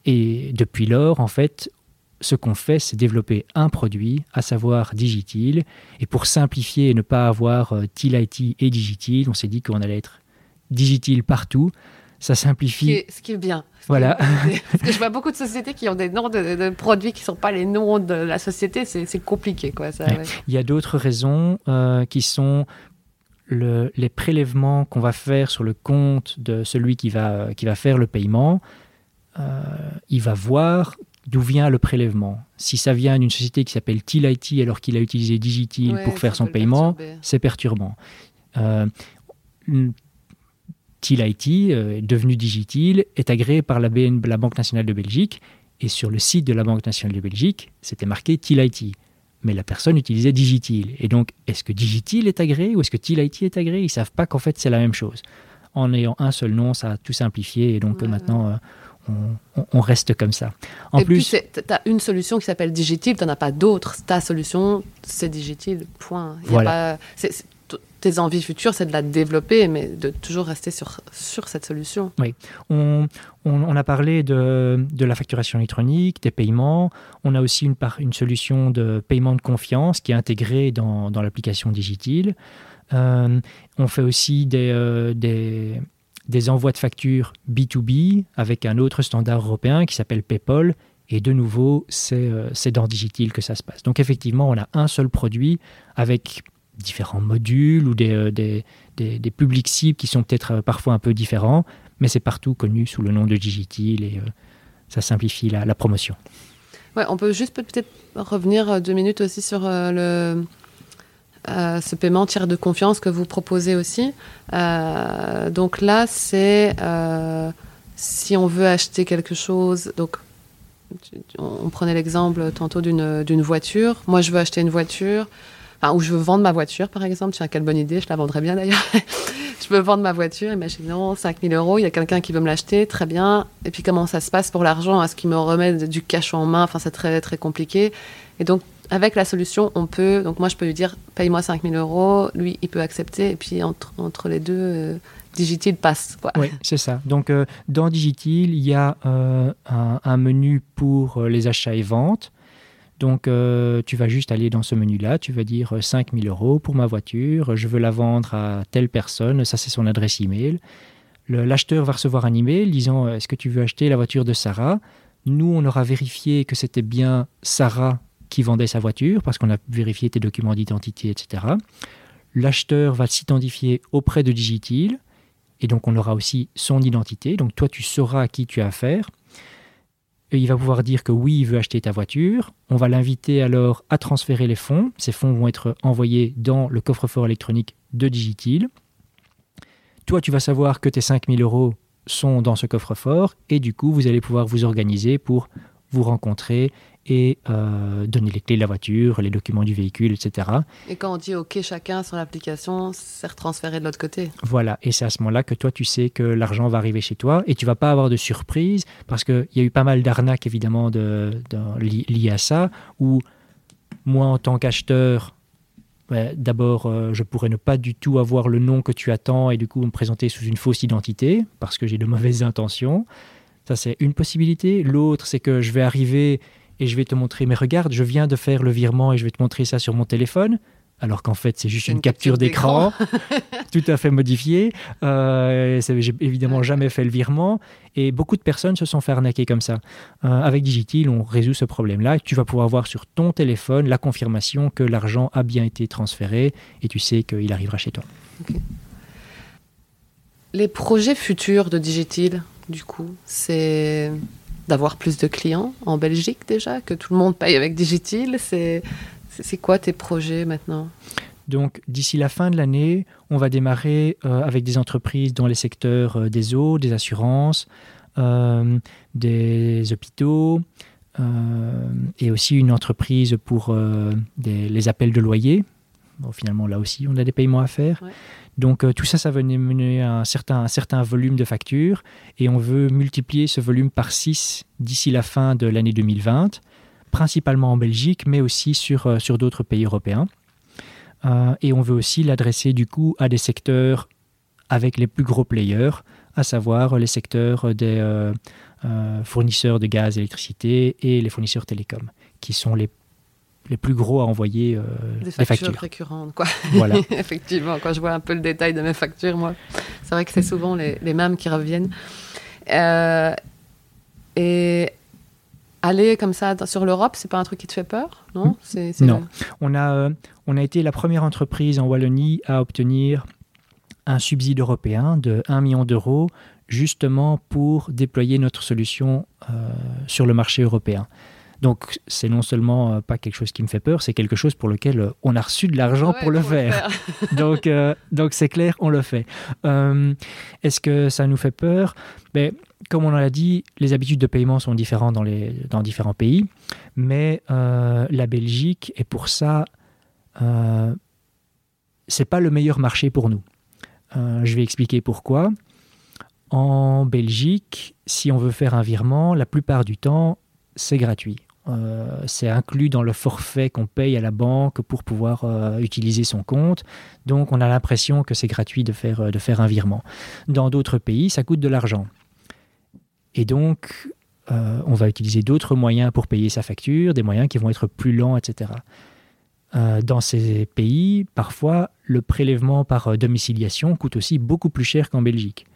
Et depuis lors, en fait, ce qu'on fait, c'est développer un produit, à savoir Digitil. Et pour simplifier et ne pas avoir euh, IT et Digitil, on s'est dit qu'on allait être Digitil partout. Ça simplifie.
Ce qui est, bien.
Voilà.
Parce que je vois beaucoup de sociétés qui ont des noms de, produits qui ne sont pas les noms de la société. C'est compliqué. Quoi, ça,
Il y a d'autres raisons euh, qui sont les prélèvements qu'on va faire sur le compte de celui qui va, qui va faire le paiement, euh, il va voir d'où vient le prélèvement. Si ça vient d'une société qui s'appelle TIL alors qu'il a utilisé Digitil pour faire son paiement, c'est perturbant. Euh, TIL euh, devenu Digitil, est agréé par la, la Banque nationale de Belgique, et sur le site de la Banque nationale de Belgique, c'était marqué TIL mais la personne utilisait Digitil. Et donc, est-ce que Digitil est agréé ou est-ce que TILIT est agréé? Ils ne savent pas qu'en fait, c'est la même chose. En ayant un seul nom, ça a tout simplifié et donc maintenant, euh, on, reste comme ça.
En et plus, tu as une solution qui s'appelle Digitil, tu n'en as pas d'autres. Ta solution, c'est Digitil, point.
voilà
tes envies futures, c'est de la développer, mais de toujours rester sur, sur cette solution.
Oui. On, on, a parlé de, de, la facturation électronique, des paiements. On a aussi une, une solution de paiement de confiance qui est intégrée dans, dans l'application Digitil. Euh, on fait aussi des, euh, des, des, envois de factures B2B avec un autre standard européen qui s'appelle PayPal. Et de nouveau, c'est euh, dans Digitil que ça se passe. Donc effectivement, on a un seul produit avec différents modules ou des, euh, des, des, publics cibles qui sont peut-être euh, parfois un peu différents, mais c'est partout connu sous le nom de Digitil et ça simplifie la, promotion.
Ouais, on peut juste peut-être revenir deux minutes aussi sur le, ce paiement tiers de confiance que vous proposez aussi. donc là, c'est si on veut acheter quelque chose, donc on prenait l'exemple tantôt d'une voiture. Moi, je veux acheter une voiture où je veux vendre ma voiture, par exemple. Tiens, quelle bonne idée, je la vendrais bien d'ailleurs. je veux vendre ma voiture, imaginons 5000 euros, il y a quelqu'un qui veut me l'acheter, très bien. Et puis comment ça se passe pour l'argent? Est-ce qu'il me remet du cash en main? Enfin, c'est très, très compliqué. Et donc, avec la solution, on peut, donc moi je peux lui dire, paye-moi 5000 euros, lui il peut accepter, et puis entre, les deux, euh, Digitil passe.
Oui, c'est ça. Donc euh, dans Digitil, il y a euh, un, un, menu pour les achats et ventes. Donc, euh, tu vas juste aller dans ce menu-là, tu vas dire 5000 euh, euros pour ma voiture, je veux la vendre à telle personne, ça c'est son adresse email. L'acheteur va recevoir un email disant euh, Est-ce que tu veux acheter la voiture de Sarah? Nous, on aura vérifié que c'était bien Sarah qui vendait sa voiture parce qu'on a vérifié tes documents d'identité, etc. L'acheteur va s'identifier auprès de Digitil et donc on aura aussi son identité. Donc, toi, tu sauras à qui tu as affaire il va pouvoir dire que oui, il veut acheter ta voiture. On va l'inviter alors à transférer les fonds. Ces fonds vont être envoyés dans le coffre-fort électronique de Digitil. Toi, tu vas savoir que tes 5000 euros sont dans ce coffre-fort et du coup, vous allez pouvoir vous organiser pour vous rencontrer et euh, donner les clés de la voiture, les documents du véhicule, etc.
Et quand on dit OK chacun sur l'application, c'est retransféré de l'autre côté.
Voilà, et c'est à ce moment-là que toi tu sais que l'argent va arriver chez toi et tu vas pas avoir de surprise parce qu'il y a eu pas mal d'arnaques évidemment de, liées à ça où moi en tant qu'acheteur D'abord, euh, je pourrais ne pas du tout avoir le nom que tu attends et du coup me présenter sous une fausse identité parce que j'ai de mauvaises intentions. Ça, c'est une possibilité. L'autre, c'est que je vais arriver et je vais te montrer, mais regarde, je viens de faire le virement et je vais te montrer ça sur mon téléphone. Alors qu'en fait, c'est juste une, capture, d'écran, tout à fait modifiée. Euh, J'ai évidemment jamais fait le virement. Et beaucoup de personnes se sont fait arnaquer comme ça. Euh, avec Digitil, on résout ce problème-là. Tu vas pouvoir voir sur ton téléphone la confirmation que l'argent a bien été transféré et tu sais qu'il arrivera chez toi.
Les projets futurs de Digitil, du coup, c'est d'avoir plus de clients en Belgique déjà, que tout le monde paye avec Digitil. C'est quoi tes projets maintenant?
Donc d'ici la fin de l'année, on va démarrer euh, avec des entreprises dans les secteurs euh, des eaux, des assurances, euh, des hôpitaux et aussi une entreprise pour les appels de loyer. finalement, là aussi, on a des paiements à faire. Donc tout ça, ça va mener à un certain, volume de factures et on veut multiplier ce volume par 6 d'ici la fin de l'année 2020 principalement en Belgique, mais aussi sur, euh, d'autres pays européens. Euh, et on veut aussi l'adresser du coup à des secteurs avec les plus gros players, à savoir les secteurs des euh, fournisseurs de gaz, d'électricité et les fournisseurs télécoms, qui sont les les plus gros à envoyer
des factures, récurrentes. Quoi. Voilà. Effectivement, quand je vois un peu le détail de mes factures, moi, c'est vrai que c'est souvent les, les, mêmes qui reviennent. et aller comme ça sur l'Europe, c'est pas un truc qui te fait peur, non?
Non. On a, euh, on a été la première entreprise en Wallonie à obtenir un subside européen de 1 million d'euros justement pour déployer notre solution euh, sur le marché européen. Donc c'est non seulement euh, pas quelque chose qui me fait peur, c'est quelque chose pour lequel on a reçu de l'argent pour le faire. donc donc c'est clair, on le fait. Est-ce que ça nous fait peur? Ben, comme on l'a dit, les habitudes de paiement sont différentes dans, les, dans différents pays, mais euh, la Belgique est pour ça, euh, c'est pas le meilleur marché pour nous. Euh, je vais expliquer pourquoi. En Belgique, si on veut faire un virement, la plupart du temps, c'est gratuit. Euh, c'est inclus dans le forfait qu'on paye à la banque pour pouvoir utiliser son compte. Donc on a l'impression que c'est gratuit de faire, de faire un virement. Dans d'autres pays, ça coûte de l'argent. Et donc, euh, on va utiliser d'autres moyens pour payer sa facture, des moyens qui vont être plus lents, etc. Euh, dans ces pays, parfois, le prélèvement par euh, domiciliation coûte aussi beaucoup plus cher qu'en Belgique.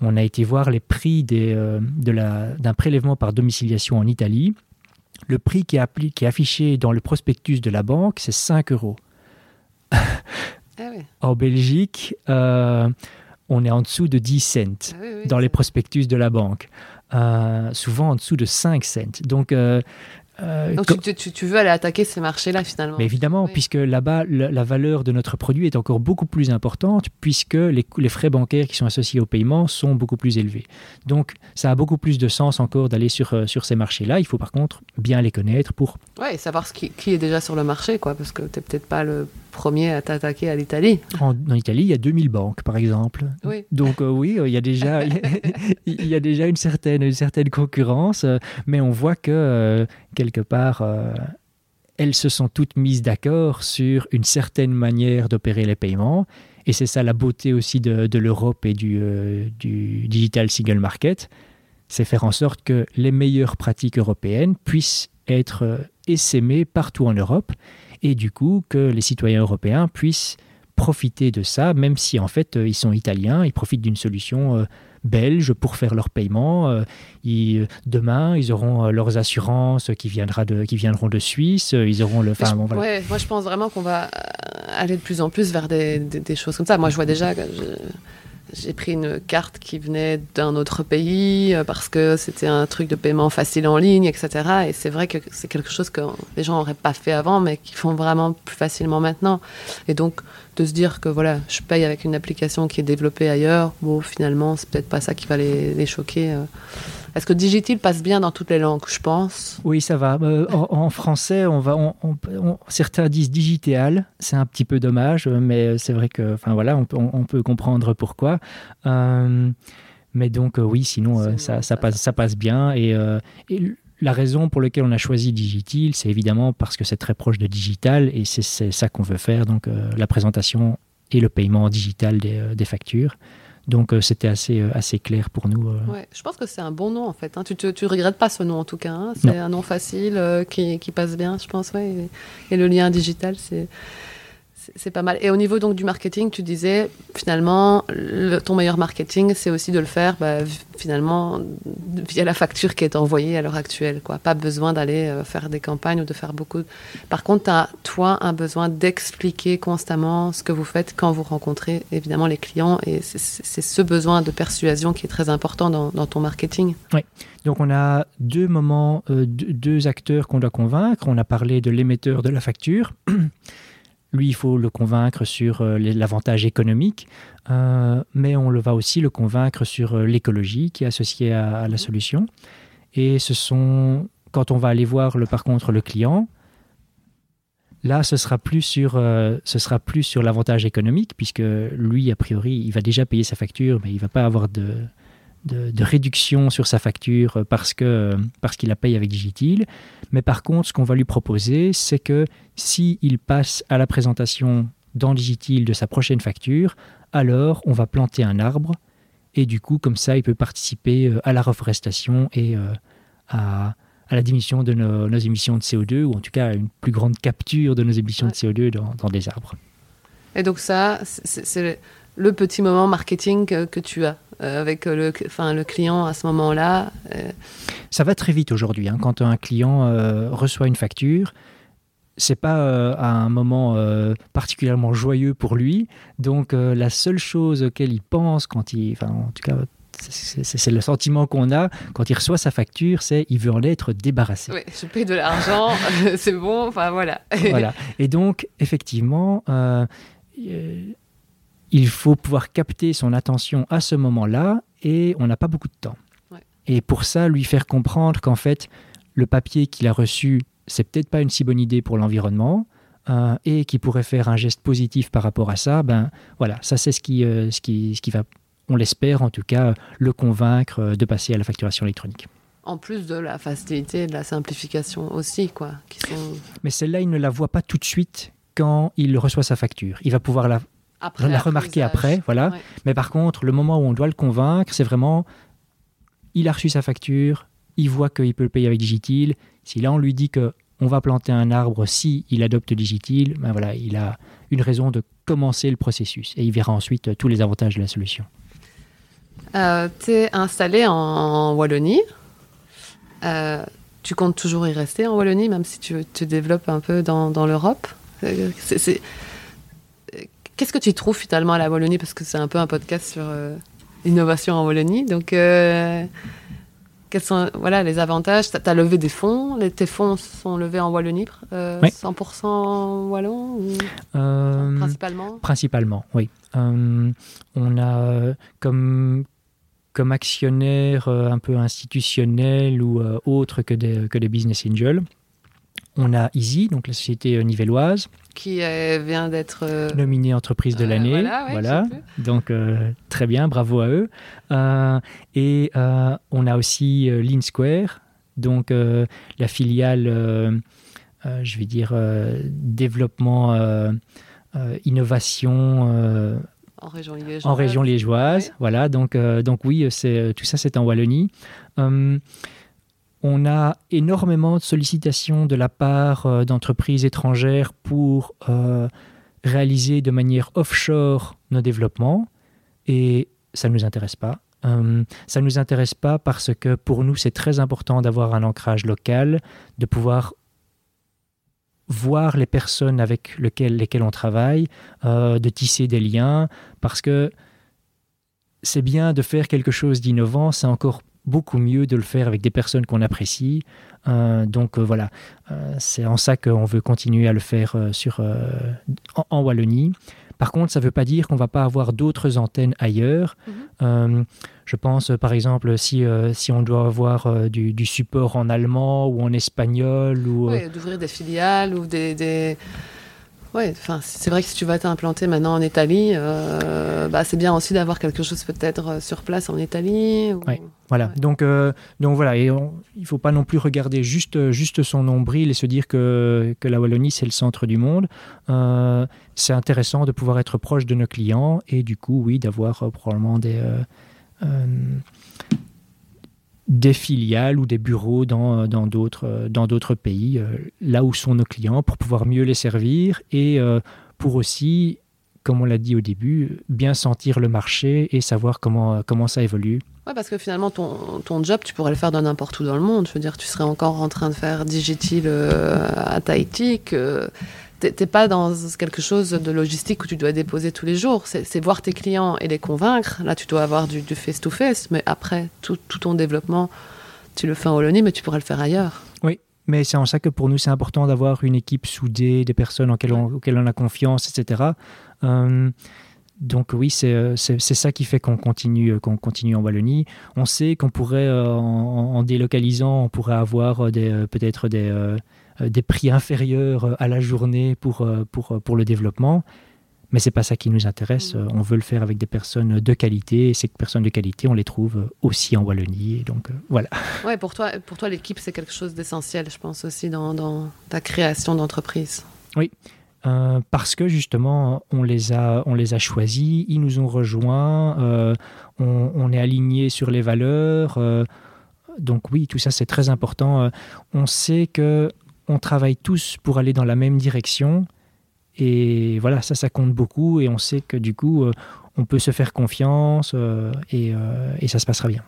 On a été voir les prix d'un prélèvement par domiciliation en Italie. Le prix qui est, qui est, affiché dans le prospectus de la banque, c'est 5 euros. Ah en Belgique, on est en dessous de 10 cents ah dans les prospectus de la banque. Euh, souvent en dessous de 5 cents. Donc, euh,
euh, Donc tu, veux aller attaquer ces marchés-là finalement.
Mais évidemment, puisque là-bas, la, valeur de notre produit est encore beaucoup plus importante, puisque les, les, frais bancaires qui sont associés au paiement sont beaucoup plus élevés. Donc ça a beaucoup plus de sens encore d'aller sur, euh, sur ces marchés-là. Il faut par contre bien les connaître pour...
Oui, savoir ce qui, qui, est déjà sur le marché, quoi, parce que tu n'es peut-être pas le premier à t'attaquer à l'Italie.
En, Italie, il y a 2000 banques, par exemple. Oui. Donc euh, oui, il y a déjà, il y a déjà une certaine, une certaine concurrence, mais on voit que quelque part, euh, elles se sont toutes mises d'accord sur une certaine manière d'opérer les paiements. Et c'est ça la beauté aussi de, l'Europe et du, euh, du, Digital Single Market, c'est faire en sorte que les meilleures pratiques européennes puissent être euh, essaimées partout en Europe et du coup que les citoyens européens puissent profiter de ça, même si en fait ils sont italiens, ils profitent d'une solution belges pour faire leur paiement. Euh, demain, ils auront euh, leurs assurances qui, viendra de, qui viendront de Suisse. Euh, ils auront le.
moi, je pense vraiment qu'on va aller de plus en plus vers des, des, choses comme ça. Moi, je vois déjà j'ai pris une carte qui venait d'un autre pays parce que c'était un truc de paiement facile en ligne, etc. Et c'est vrai que c'est quelque chose que les gens n'auraient pas fait avant, mais qui font vraiment plus facilement maintenant. Et donc, de se dire que voilà, je paye avec une application qui est développée ailleurs, bon, finalement, c'est peut-être pas ça qui va les, choquer. Euh. Est-ce que Digitil passe bien dans toutes les langues, je pense?
Oui, ça va. Euh, en, français, on va, on, certains disent digital. C'est un petit peu dommage, mais c'est vrai que, enfin voilà, on, peut comprendre pourquoi. Euh, mais donc oui, sinon ça, ça, passe, ça passe bien et, et la raison pour laquelle on a choisi Digitil, c'est évidemment parce que c'est très proche de digital et c'est ça qu'on veut faire, donc la présentation et le paiement digital des, des factures. Donc euh, c'était assez, euh, assez clair pour nous. Euh.
Ouais, je pense que c'est un bon nom en fait. Hein. Tu ne regrettes pas ce nom en tout cas. Hein. C'est un nom facile qui, qui, passe bien, je pense. Ouais. et le lien digital, c'est c'est pas mal. Et au niveau donc du marketing, tu disais finalement ton meilleur marketing, c'est aussi de le faire bah, finalement via la facture qui est envoyée à l'heure actuelle. Quoi. Pas besoin d'aller euh, faire des campagnes ou de faire beaucoup. Par contre, tu as toi un besoin d'expliquer constamment ce que vous faites quand vous rencontrez évidemment les clients. Et c'est ce besoin de persuasion qui est très important dans, ton marketing.
Oui. Donc on a deux moments, euh, deux acteurs qu'on doit convaincre. On a parlé de l'émetteur de la facture. Lui, il faut le convaincre sur euh, l'avantage économique, euh, mais on le va aussi le convaincre sur euh, l'écologie qui est associée à, la solution. Et ce sont, quand on va aller voir le, par contre le client, là, ce sera plus sur, ce sera plus sur l'avantage économique, puisque lui, a priori, il va déjà payer sa facture, mais il va pas avoir de, de, réduction sur sa facture parce que parce qu'il la paye avec Digitil. Mais par contre, ce qu'on va lui proposer, c'est que s'il passe à la présentation dans Digitil de sa prochaine facture, alors on va planter un arbre et du coup, comme ça, il peut participer euh, à la reforestation et euh, à, la diminution de nos, émissions de CO2, ou en tout cas à une plus grande capture de nos émissions de CO2 dans, dans des arbres.
Et donc ça, c'est le petit moment marketing que tu as euh, avec le, enfin, le client à ce moment-là euh.
Ça va très vite aujourd'hui. Hein. Quand un client euh, reçoit une facture, c'est pas à un moment particulièrement joyeux pour lui. Donc la seule chose auquel il pense quand il, enfin en tout cas c'est le sentiment qu'on a quand il reçoit sa facture, c'est il veut en être débarrassé.
Oui, je paye de l'argent, c'est bon, enfin voilà.
voilà. Et donc effectivement, il faut pouvoir capter son attention à ce moment-là et on n'a pas beaucoup de temps. Et pour ça, lui faire comprendre qu'en fait, le papier qu'il a reçu, c'est peut-être pas une si bonne idée pour l'environnement euh, et qu'il pourrait faire un geste positif par rapport à ça, ben voilà, ça c'est ce qui, euh, ce, qui, ce qui va, on l'espère en tout cas, le convaincre euh, de passer à la facturation électronique.
En plus de la facilité et de la simplification aussi, quoi. Qui sont...
Mais celle-là, il ne la voit pas tout de suite quand il reçoit sa facture. Il va pouvoir la après, l'a remarqué après, voilà. Mais par contre, le moment où on doit le convaincre, c'est vraiment, il a reçu sa facture, il voit qu'il peut le payer avec Digitil. Si là on lui dit que on va planter un arbre si il adopte Digitil, ben voilà, il a une raison de commencer le processus et il verra ensuite euh, tous les avantages de la solution.
Euh, tu es installé en Wallonie. Euh, tu comptes toujours y rester en Wallonie, même si tu te développes un peu dans, dans l'Europe? C'est Qu'est-ce que tu trouves finalement à la Wallonie? Parce que c'est un peu un podcast sur euh, l'innovation en Wallonie. Donc, euh, quels sont voilà, les avantages? Tu as, levé des fonds? Les, tes fonds sont levés en Wallonie, 100% euh, wallon Principalement?
Principalement, oui. on a comme, comme actionnaire un peu institutionnel ou autre que des, que des business angels on a Easy, donc la société euh, nivelloise.
Qui euh, vient d'être euh,
nominée entreprise de l'année. voilà, donc très bien, bravo à eux. et on a aussi Lean Square, donc la filiale, je vais dire, développement, innovation.
en région liégeoise.
En région liégeoise, voilà. Donc, donc oui, c'est tout ça, c'est en Wallonie. On a énormément de sollicitations de la part euh, d'entreprises étrangères pour euh, réaliser de manière offshore nos développements et ça ne nous intéresse pas. Euh, ça ne nous intéresse pas parce que pour nous, c'est très important d'avoir un ancrage local, de pouvoir voir les personnes avec lesquelles on travaille, de tisser des liens, parce que c'est bien de faire quelque chose d'innovant, c'est encore beaucoup mieux de le faire avec des personnes qu'on apprécie. Euh, donc euh, voilà, euh, c'est en ça qu'on veut continuer à le faire sur, en, Wallonie. Par contre, ça ne veut pas dire qu'on va pas avoir d'autres antennes ailleurs. Mhm. je pense, par exemple, si, si on doit avoir du, du, support en allemand ou en espagnol. ou
Oui, d'ouvrir des filiales ou des... des oui, enfin, c'est vrai que si tu vas t'implanter maintenant en Italie, euh, bah, c'est bien aussi d'avoir quelque chose peut-être euh, sur place en Italie.
Oui, voilà. Donc, euh, donc voilà, et il faut pas non plus regarder juste, juste son nombril et se dire que, que la Wallonie c'est le centre du monde. c'est intéressant de pouvoir être proche de nos clients et du coup, oui, d'avoir probablement des des filiales ou des bureaux dans, dans d'autres, dans d'autres pays, euh, là où sont nos clients, pour pouvoir mieux les servir et euh, pour aussi, comme on l'a dit au début, bien sentir le marché et savoir comment, comment ça évolue.
Oui, parce que finalement, ton, ton, job, tu pourrais le faire de n'importe où dans le monde. Je veux dire, tu serais encore en train de faire Digital euh, à Tahiti, t'es pas dans quelque chose de logistique où tu dois déposer tous les jours. C'est voir tes clients et les convaincre. Là, tu dois avoir du face-to-face, mais après, tout, ton développement, tu le fais en Wallonie, mais tu pourrais le faire ailleurs.
Oui, mais c'est en ça que pour nous, c'est important d'avoir une équipe soudée, des personnes auxquelles on, auxquelles on a confiance, etc. Euh, donc oui, c'est ça qui fait qu'on continue, qu'on continue en Wallonie. On sait qu'on pourrait, euh, en, en, délocalisant, on pourrait avoir euh, peut-être des euh, des prix inférieurs euh, à la journée pour, euh, pour, pour le développement. Mais c'est pas ça qui nous intéresse. Mm. On veut le faire avec des personnes de qualité. Et ces personnes de qualité, on les trouve aussi en Wallonie. donc voilà.
Ouais, pour toi, pour toi, l'équipe c'est quelque chose d'essentiel, je pense aussi dans, dans ta création d'entreprise.
Oui, parce que justement, on les a, on les a choisis, ils nous ont rejoints, on, on, est aligné sur les valeurs. donc oui, tout ça c'est très important. on sait que on travaille tous pour aller dans la même direction. Et voilà, ça, ça compte beaucoup. Et on sait que du coup, euh, on peut se faire confiance euh, euh, et, ça se passera bien.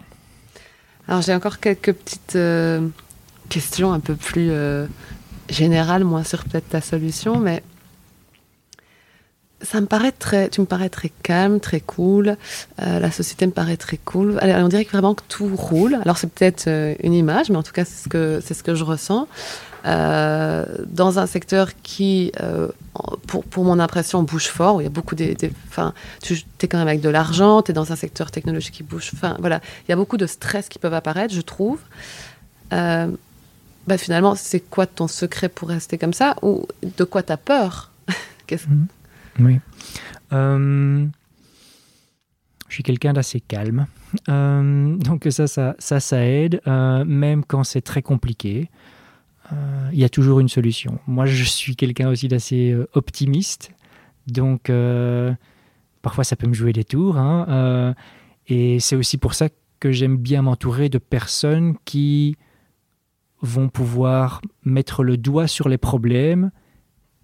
Alors, j'ai encore quelques petites questions un peu plus générales, moins sur peut-être ta solution, mais ça me paraît très, tu me parais très calme, très cool. la société me paraît très cool. on dirait vraiment que tout roule. Alors c'est peut-être une image, mais en tout cas c'est ce que c'est ce que je ressens. Euh, dans un secteur qui, euh, pour, pour, mon impression, bouge fort, où il y a beaucoup de... Enfin, tu es quand même avec de l'argent, tu es dans un secteur technologique qui bouge. Enfin, voilà, il y a beaucoup de stress qui peuvent apparaître, je trouve. Euh, bah, finalement, c'est quoi ton secret pour rester comme ça? Ou de quoi tu as peur.
Mhm. Oui. je suis quelqu'un d'assez calme. donc ça, ça, ça, ça aide, même quand c'est très compliqué. Euh, il y a toujours une solution. Moi, je suis quelqu'un aussi d'assez euh, optimiste, donc euh, parfois ça peut me jouer des tours. Hein, et c'est aussi pour ça que j'aime bien m'entourer de personnes qui vont pouvoir mettre le doigt sur les problèmes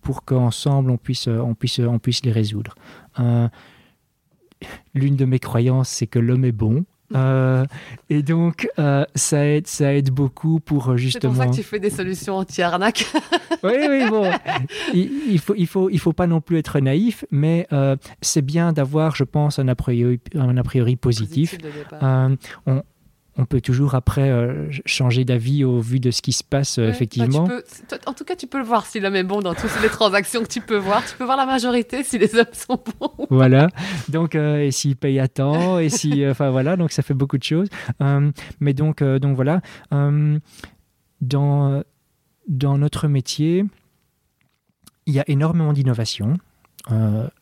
pour qu'ensemble on puisse, on, puisse, on puisse les résoudre. L'une de mes croyances, c'est que l'homme est bon. Euh, et donc, euh, ça, aide, ça aide beaucoup pour justement. C'est
pour ça que tu fais des solutions anti-arnaque.
oui, oui, bon. Il, il, faut, il, faut, il faut pas non plus être naïf, mais euh, c'est bien d'avoir, je pense, un a priori, un a priori positif. on, on peut toujours après euh, changer d'avis au vu de ce qui se passe euh, bah, effectivement.
en tout cas, tu peux le voir si l'homme est bon dans toutes les transactions que tu peux voir. Tu peux voir la majorité si les hommes sont bons.
Voilà. Donc, euh, et s'ils payent à temps, et si, enfin voilà, donc ça fait beaucoup de choses. mais donc, donc voilà. dans dans notre métier, il y a énormément d'innovation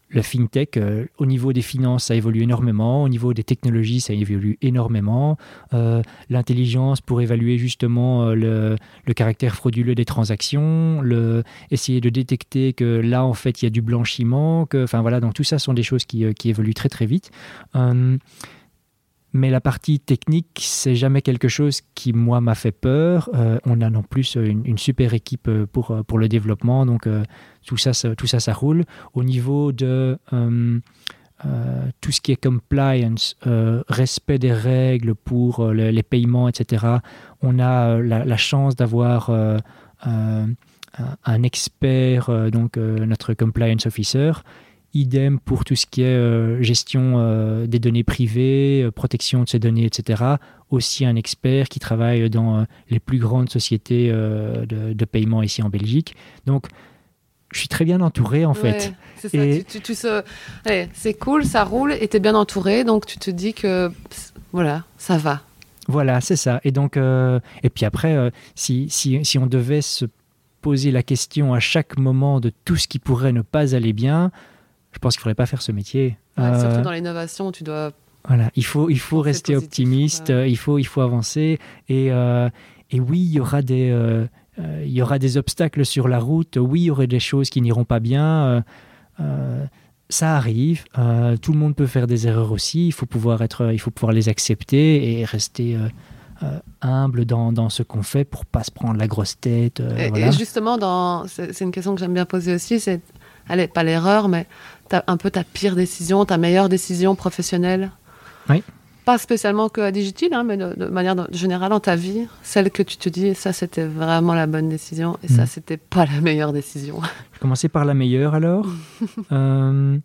le fintech, euh, au niveau des finances, ça évolue énormément, au niveau des technologies, ça évolue énormément. Euh, l'intelligence pour évaluer justement euh, le, caractère frauduleux des transactions, essayer de détecter que là, en fait, il y a du blanchiment, enfin voilà, donc tout ça sont des choses qui évoluent très très vite. Mais la partie technique, c'est jamais quelque chose qui, moi, m'a fait peur. Euh, on a non plus une, super équipe euh, pour, euh, pour le développement, donc tout, ça, ça, tout ça, ça roule. Au niveau de tout ce qui est compliance, respect des règles pour les paiements, etc., on a la, chance d'avoir un expert, donc notre compliance officer, Idem pour tout ce qui est euh, gestion euh, des données privées, euh, protection de ces données, etc. Aussi un expert qui travaille dans les plus grandes sociétés de, paiement ici en Belgique. Donc, je suis très bien entouré en fait.
c'est ça. Et... Tu, tu, c'est cool, ça roule et tu es bien entouré, donc tu te dis que voilà, ça va.
Voilà, c'est ça. Et donc, et puis après, si, si, si, on devait se poser la question à chaque moment de tout ce qui pourrait ne pas aller bien, je pense qu'il ne faudrait pas faire ce métier.
Euh, surtout dans l'innovation, tu dois.
Voilà, il faut, il faut rester optimiste, il, faut, il faut avancer. Et, et oui, il y aura des euh, il y aura des obstacles sur la route, oui, il y aurait des choses qui n'iront pas bien. Euh, euh, ça arrive, tout le monde peut faire des erreurs aussi, il faut pouvoir, être, il faut pouvoir les accepter et rester humble dans, dans, ce qu'on fait pour pas se prendre la grosse tête.
et, justement, c'est une question que j'aime bien poser aussi, c'est, allez, pas l'erreur, mais un peu ta pire décision, ta meilleure décision professionnelle.
Oui
pas spécialement que à Digital, hein, mais de, manière générale dans ta vie, celle que tu te dis, ça c'était vraiment la bonne décision et ça mm. c'était pas la meilleure décision.
Je vais commencer par la meilleure alors. Euh,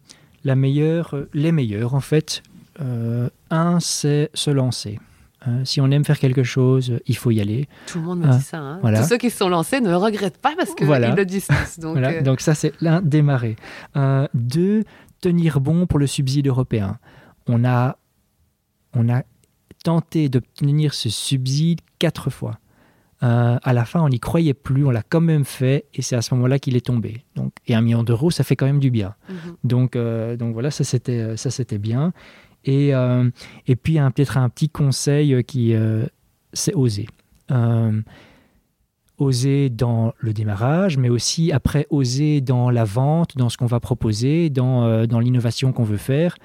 la meilleure, euh, les meilleures en fait. Euh, un, c'est se lancer. Si on aime faire quelque chose, il faut y aller.
Tout le monde me dit ça. Hein. Tous ceux qui se sont lancés ne regrettent pas parce qu'ils le disent
Donc, donc ça, c'est l'un démarrer. deux, tenir bon pour le subside européen. On a on a tenté d'obtenir ce subside quatre fois. Euh, à la fin, on n'y croyait plus, on l'a quand même fait, et c'est à ce moment-là qu'il est tombé. Donc, et un million d'euros, ça fait quand même du bien. Mhm. Donc, euh, donc voilà, ça c'était euh, ça c'était bien. Et, et puis peut-être un petit conseil qui c'est oser. oser dans le démarrage, mais aussi après oser dans la vente, dans ce qu'on va proposer, dans, dans l'innovation qu'on veut faire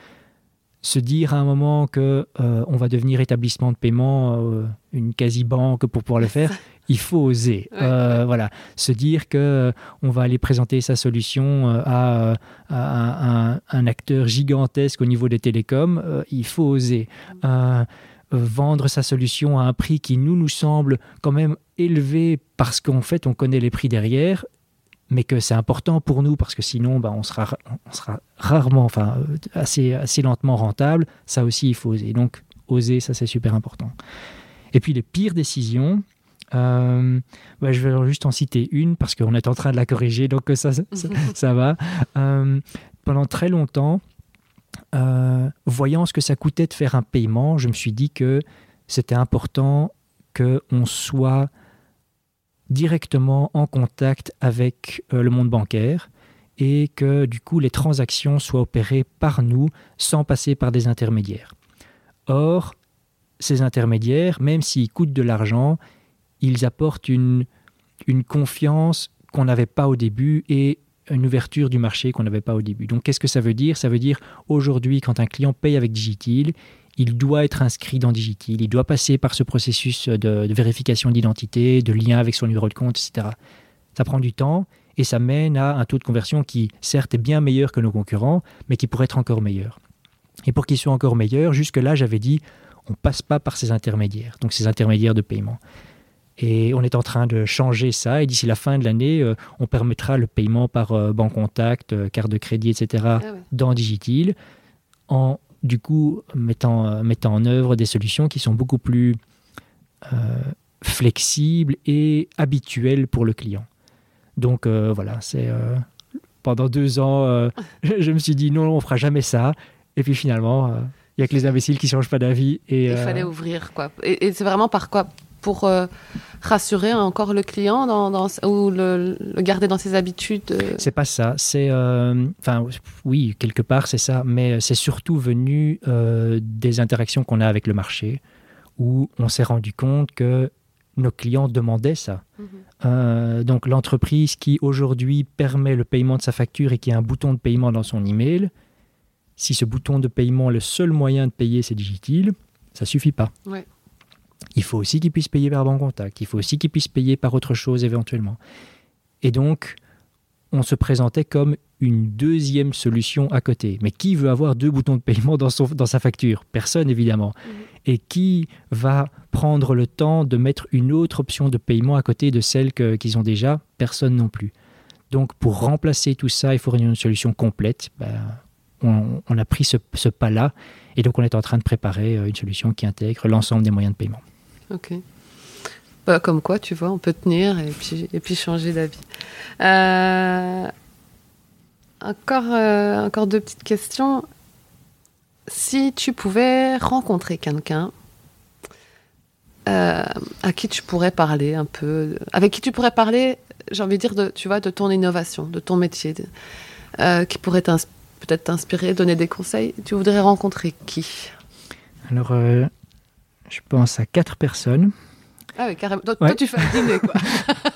se dire à un moment que euh, on va devenir établissement de paiement, euh, une quasi-banque pour pouvoir le faire, il faut oser. Euh, voilà, se dire que on va aller présenter sa solution à, un, acteur gigantesque au niveau des télécoms, il faut oser. vendre sa solution à un prix qui nous nous semble quand même élevé parce qu'en fait on connaît les prix derrière, mais que c'est important pour nous parce que sinon bah, on, sera, on sera rarement, enfin euh, assez, assez lentement rentable. Ça aussi, il faut oser. Donc oser, ça c'est super important. Et puis les pires décisions, euh, bah, je vais juste en citer une parce qu'on est en train de la corriger, donc ça, ça, va. Euh, pendant très longtemps, voyant ce que ça coûtait de faire un paiement, je me suis dit que c'était important qu'on soit directement en contact avec euh, le monde bancaire et que du coup les transactions soient opérées par nous sans passer par des intermédiaires. Or, ces intermédiaires, même s'ils coûtent de l'argent, ils apportent une, confiance qu'on n'avait pas au début et une ouverture du marché qu'on n'avait pas au début. Donc qu'est-ce que ça veut dire? Ça veut dire aujourd'hui quand un client paye avec Digitil, il doit être inscrit dans Digitil, il doit passer par ce processus de, vérification d'identité, de lien avec son numéro de compte, etc. Ça prend du temps et ça mène à un taux de conversion qui, certes, est bien meilleur que nos concurrents, mais qui pourrait être encore meilleur. Et pour qu'il soit encore meilleur, jusque-là, j'avais dit, on passe pas par ces intermédiaires, donc ces intermédiaires de paiement. Et on est en train de changer ça. Et d'ici la fin de l'année, euh, on permettra le paiement par euh, banque contact, euh, carte de crédit, etc. Ah dans Digitil en du coup, mettant, euh, mettant en œuvre des solutions qui sont beaucoup plus flexibles et habituelles pour le client. Donc voilà, c'est pendant deux ans, je, me suis dit non, on fera jamais ça. Et puis finalement, il n'y a que les imbéciles qui ne changent pas d'avis.
Et, Il fallait ouvrir quoi. Et, c'est vraiment par quoi Pour rassurer encore le client dans, ou le, garder dans ses habitudes euh.
C'est pas ça. C'est, euh, enfin, oui, quelque part, c'est ça. Mais c'est surtout venu euh, des interactions qu'on a avec le marché, où on s'est rendu compte que nos clients demandaient ça. Mhm. donc l'entreprise qui aujourd'hui permet le paiement de sa facture et qui a un bouton de paiement dans son email, si ce bouton de paiement, le seul moyen de payer, c'est Digitil, ça suffit pas.
Ouais
il faut aussi qu'ils puissent payer par banque contact, il faut aussi qu'ils puissent payer par autre chose éventuellement. Et donc, on se présentait comme une deuxième solution à côté. Mais qui veut avoir deux boutons de paiement dans, son, dans sa facture? Personne, évidemment. Mhm. Et qui va prendre le temps de mettre une autre option de paiement à côté de celle qu'ils ont déjà? Personne non plus. Donc, pour remplacer tout ça, il faut une solution complète. Ben, on, a pris ce, pas-là. Et donc, on est en train de préparer euh, une solution qui intègre l'ensemble des moyens de paiement.
Ok. Bah, comme quoi, tu vois, on peut tenir et puis, et puis changer d'avis. Euh, encore, euh, encore deux petites questions. Si tu pouvais rencontrer quelqu'un à qui tu pourrais parler un peu, avec qui tu pourrais parler, j'ai envie de dire, de, tu vois, de ton innovation, de ton métier, qui pourrait t'ins- peut-être t'inspirer, donner des conseils, tu voudrais rencontrer qui?
Alors, euh, je pense à quatre personnes.
Ah oui, carrément. Toi,
Ouais.
toi, tu fais un dîner, quoi.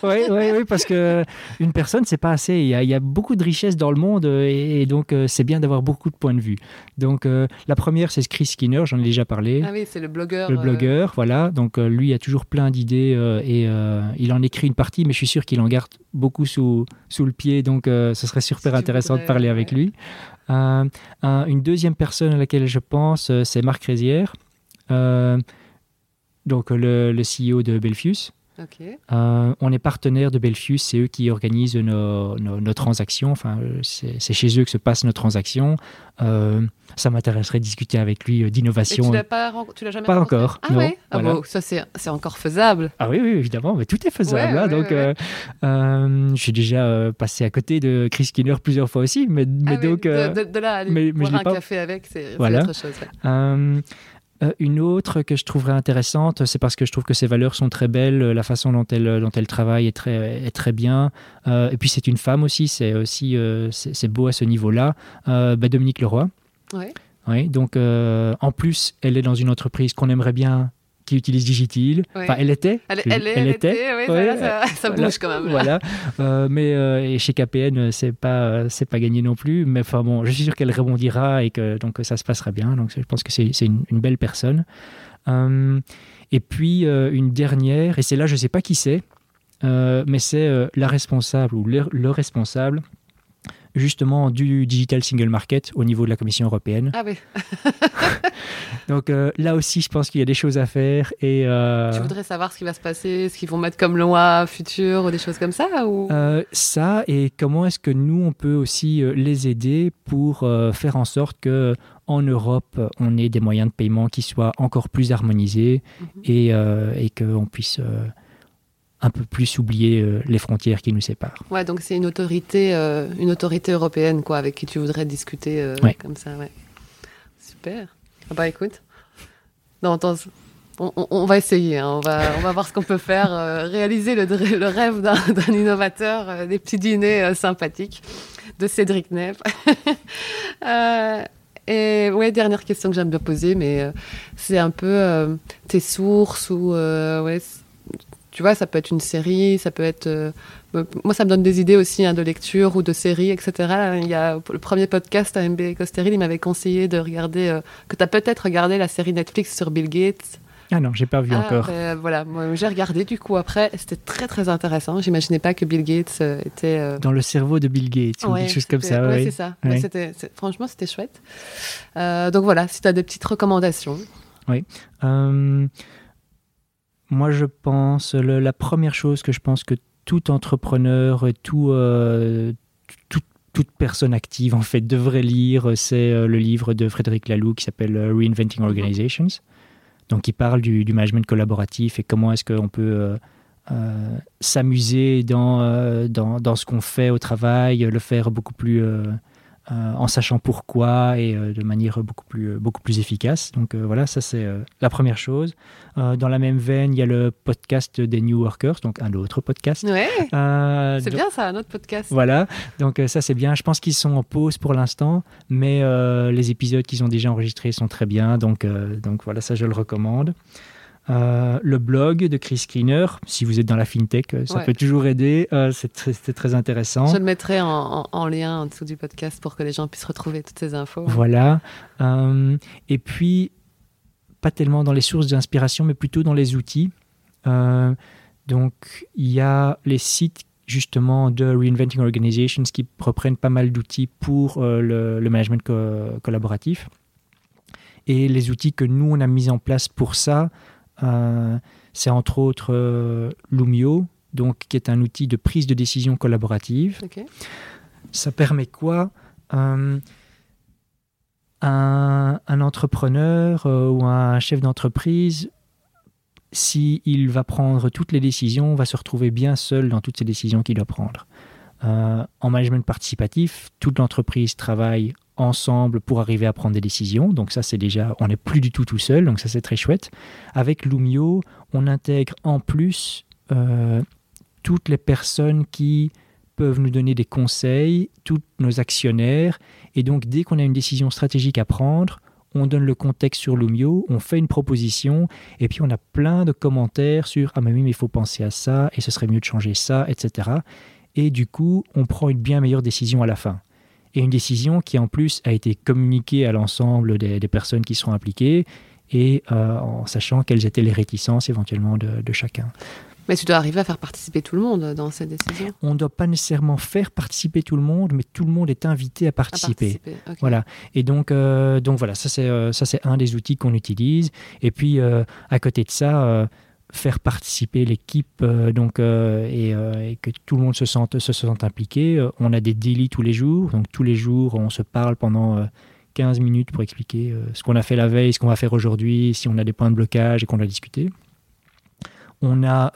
Oui, oui, oui, parce que une personne, c'est pas assez. Il y, a, il y a beaucoup de richesses dans le monde euh, et, et donc euh, c'est bien d'avoir beaucoup de points de vue. Donc euh, la première, c'est Chris Skinner, j'en ai déjà parlé.
ah oui, c'est le blogueur.
le
euh,
blogueur, voilà. Donc euh, lui a toujours plein d'idées et il en écrit une partie, mais je suis sûr qu'il en garde beaucoup sous, sous le pied. Donc ce serait super
Si
intéressant de parler avec
ouais.
lui. Un- une deuxième personne à laquelle je pense, c'est Marc Rézière, donc le, le CEO de Belfius. Euh, on est partenaire de Belfius, c'est eux qui organisent nos, nos- nos transactions, enfin, euh, c'est chez eux que se passent nos transactions. Euh, ça m'intéresserait de discuter avec lui euh, d'innovation.
tu l'as pas, tu l'as jamais
Pas
rencontré
encore,
Ah
non,
ouais. Ah bon, ça c'est c'est encore faisable.
Ah oui, oui, évidemment, mais tout est faisable.
Ouais,
hein,
ouais,
donc, euh, euh, je suis déjà euh, passé à côté de Chris Skinner plusieurs fois aussi, mais, mais
Ah
donc,
de,
euh,
de- de là, à
mais-
boire un
pas-
café avec, c'est c'est
Voilà.
autre chose.
Euh, une autre que je trouverais intéressante, c'est parce que je trouve que ses valeurs sont très belles, la façon dont elle, dont elle travaille est très, est très bien. Euh, et puis c'est une femme aussi, c'est aussi euh, c'est beau à ce niveau-là. Bah, Dominique Leroy.
Ouais.
Oui, donc euh, en plus, elle est dans une entreprise qu'on aimerait bien qui utilise Digitil. Enfin, elle était.
Elle, elle, était, ouais, ça,
Ouais,
ça, ça
voilà.
bouge quand même. là.
Voilà. Euh, mais euh, et chez KPN, euh, c'est pas c'est pas gagné non plus. Mais enfin bon, je suis sûr qu'elle rebondira et que donc ça se passera bien. Donc je pense que c'est c'est une, une belle personne. Euh, et puis une dernière, et c'est là je sais pas qui c'est, mais c'est la responsable ou le, le responsable justement du digital single market au niveau de la Commission européenne.
Ah oui,
Donc euh, là aussi, je pense qu'il y a des choses à faire et euh,
tu voudrais savoir ce qui va se passer, ce qu'ils vont mettre comme loi future ou des choses comme ça ou...
Euh, ça et comment est-ce que nous on peut aussi les aider pour faire en sorte que en Europe on ait des moyens de paiement qui soient encore plus harmonisés
Mhm.
et, et qu'on puisse un peu plus oublier euh, les frontières qui nous séparent.
Ouais, donc c'est une autorité, euh, une autorité européenne quoi, avec qui tu voudrais discuter euh,
Ouais.
comme ça, ouais. Super. Ah bah écoute, non, attends, on, on- on va essayer, hein, on, va, on va voir ce qu'on peut faire, réaliser le, rêve d'un innovateur, des petits dîners sympathiques de Cédric Neff. Et ouais, dernière question que j'aime bien poser, mais euh, c'est un peu euh, tes sources ou euh, ouais, tu vois, ça peut être une série, ça peut être euh, euh, Moi, ça me donne des idées aussi hein, de lecture ou de séries, etc. Il y a le premier podcast à MB Costeril, il m'avait conseillé de regarder, euh, que tu as peut-être regardé la série Netflix sur Bill Gates.
Ah non, j'ai pas vu
Ah,
encore.
ben, voilà, moi, j'ai regardé du coup après, c'était très très intéressant. J'imaginais pas que Bill Gates euh, était. euh,
Dans le cerveau de Bill Gates ou
Ouais,
quelque chose comme ça.
Ouais,
ouais.
c'est ça.
Ouais.
C'était- franchement, c'était chouette. Euh, donc voilà, si tu as des petites recommandations.
Euh, moi, je pense, le- la première chose que je pense que tout entrepreneur, euh, tout- toute personne active, en fait, devrait lire, c'est euh, le livre de Frédéric Laloux qui s'appelle euh, Reinventing Organizations. Donc, il parle du, management collaboratif et comment est-ce qu'on peut s'amuser dans, dans, dans ce qu'on fait au travail, le faire beaucoup plus... euh, euh, en sachant pourquoi et euh, de manière beaucoup plus, beaucoup plus efficace. Donc euh, voilà, ça c'est euh, la première chose. Euh, dans la même veine, il y a le podcast des New Workers, donc un autre podcast.
Ouais,
Euh,
c'est bien ça, un autre podcast.
Voilà, donc euh, ça c'est bien. Je pense qu'ils sont en pause pour l'instant, mais euh, les épisodes qu'ils ont déjà enregistrés sont très bien, donc, euh, donc voilà, ça je le recommande. Euh, le blog de Chris Skinner, si vous êtes dans la fintech, euh, ça
Ouais.
peut toujours aider. Euh, c'est très, intéressant.
Je le mettrai en, en- en lien en dessous du podcast pour que les gens puissent retrouver toutes ces infos.
Voilà. Euh, et puis, pas tellement dans les sources d'inspiration, mais plutôt dans les outils. Donc, il y a les sites justement de Reinventing Organizations qui reprennent pas mal d'outils pour le, le management co- collaboratif. Et les outils que nous, on a mis en place pour ça, c'est entre autres euh, Lumio, donc, qui est un outil de prise de décision collaborative. Ça permet quoi Euh, un, un entrepreneur euh, ou un chef d'entreprise, s'il va prendre toutes les décisions, va se retrouver bien seul dans toutes ces décisions qu'il doit prendre. Euh, en management participatif, toute l'entreprise travaille ensemble pour arriver à prendre des décisions. Donc ça, c'est déjà, on n'est plus du tout tout seul, donc ça, c'est très chouette. Avec Lumio, on intègre en plus euh, toutes les personnes qui peuvent nous donner des conseils, tous nos actionnaires. Et donc, dès qu'on a une décision stratégique à prendre, on donne le contexte sur Lumio, on fait une proposition, et puis on a plein de commentaires sur Ah, mais oui, mais il faut penser à ça, et ce serait mieux de changer ça, etc. Et du coup, on prend une bien meilleure décision à la fin et une décision qui en plus a été communiquée à l'ensemble des, personnes qui seront impliquées et euh, en sachant quelles étaient les réticences éventuellement de, chacun.
Mais tu dois arriver à faire participer tout le monde dans cette décision.
On ne doit pas nécessairement faire participer tout le monde, mais tout le monde est invité à participer. Voilà. Et donc, euh, donc voilà, ça c'est euh, ça c'est un des outils qu'on utilise. Et puis à côté de ça faire participer l'équipe euh, donc euh, euh, et, que tout le monde se sente se sente impliqué. on a des délits tous les jours, donc tous les jours on se parle pendant 15 minutes pour expliquer ce qu'on a fait la veille, ce qu'on va faire aujourd'hui, si on a des points de blocage et qu'on a discuté. On a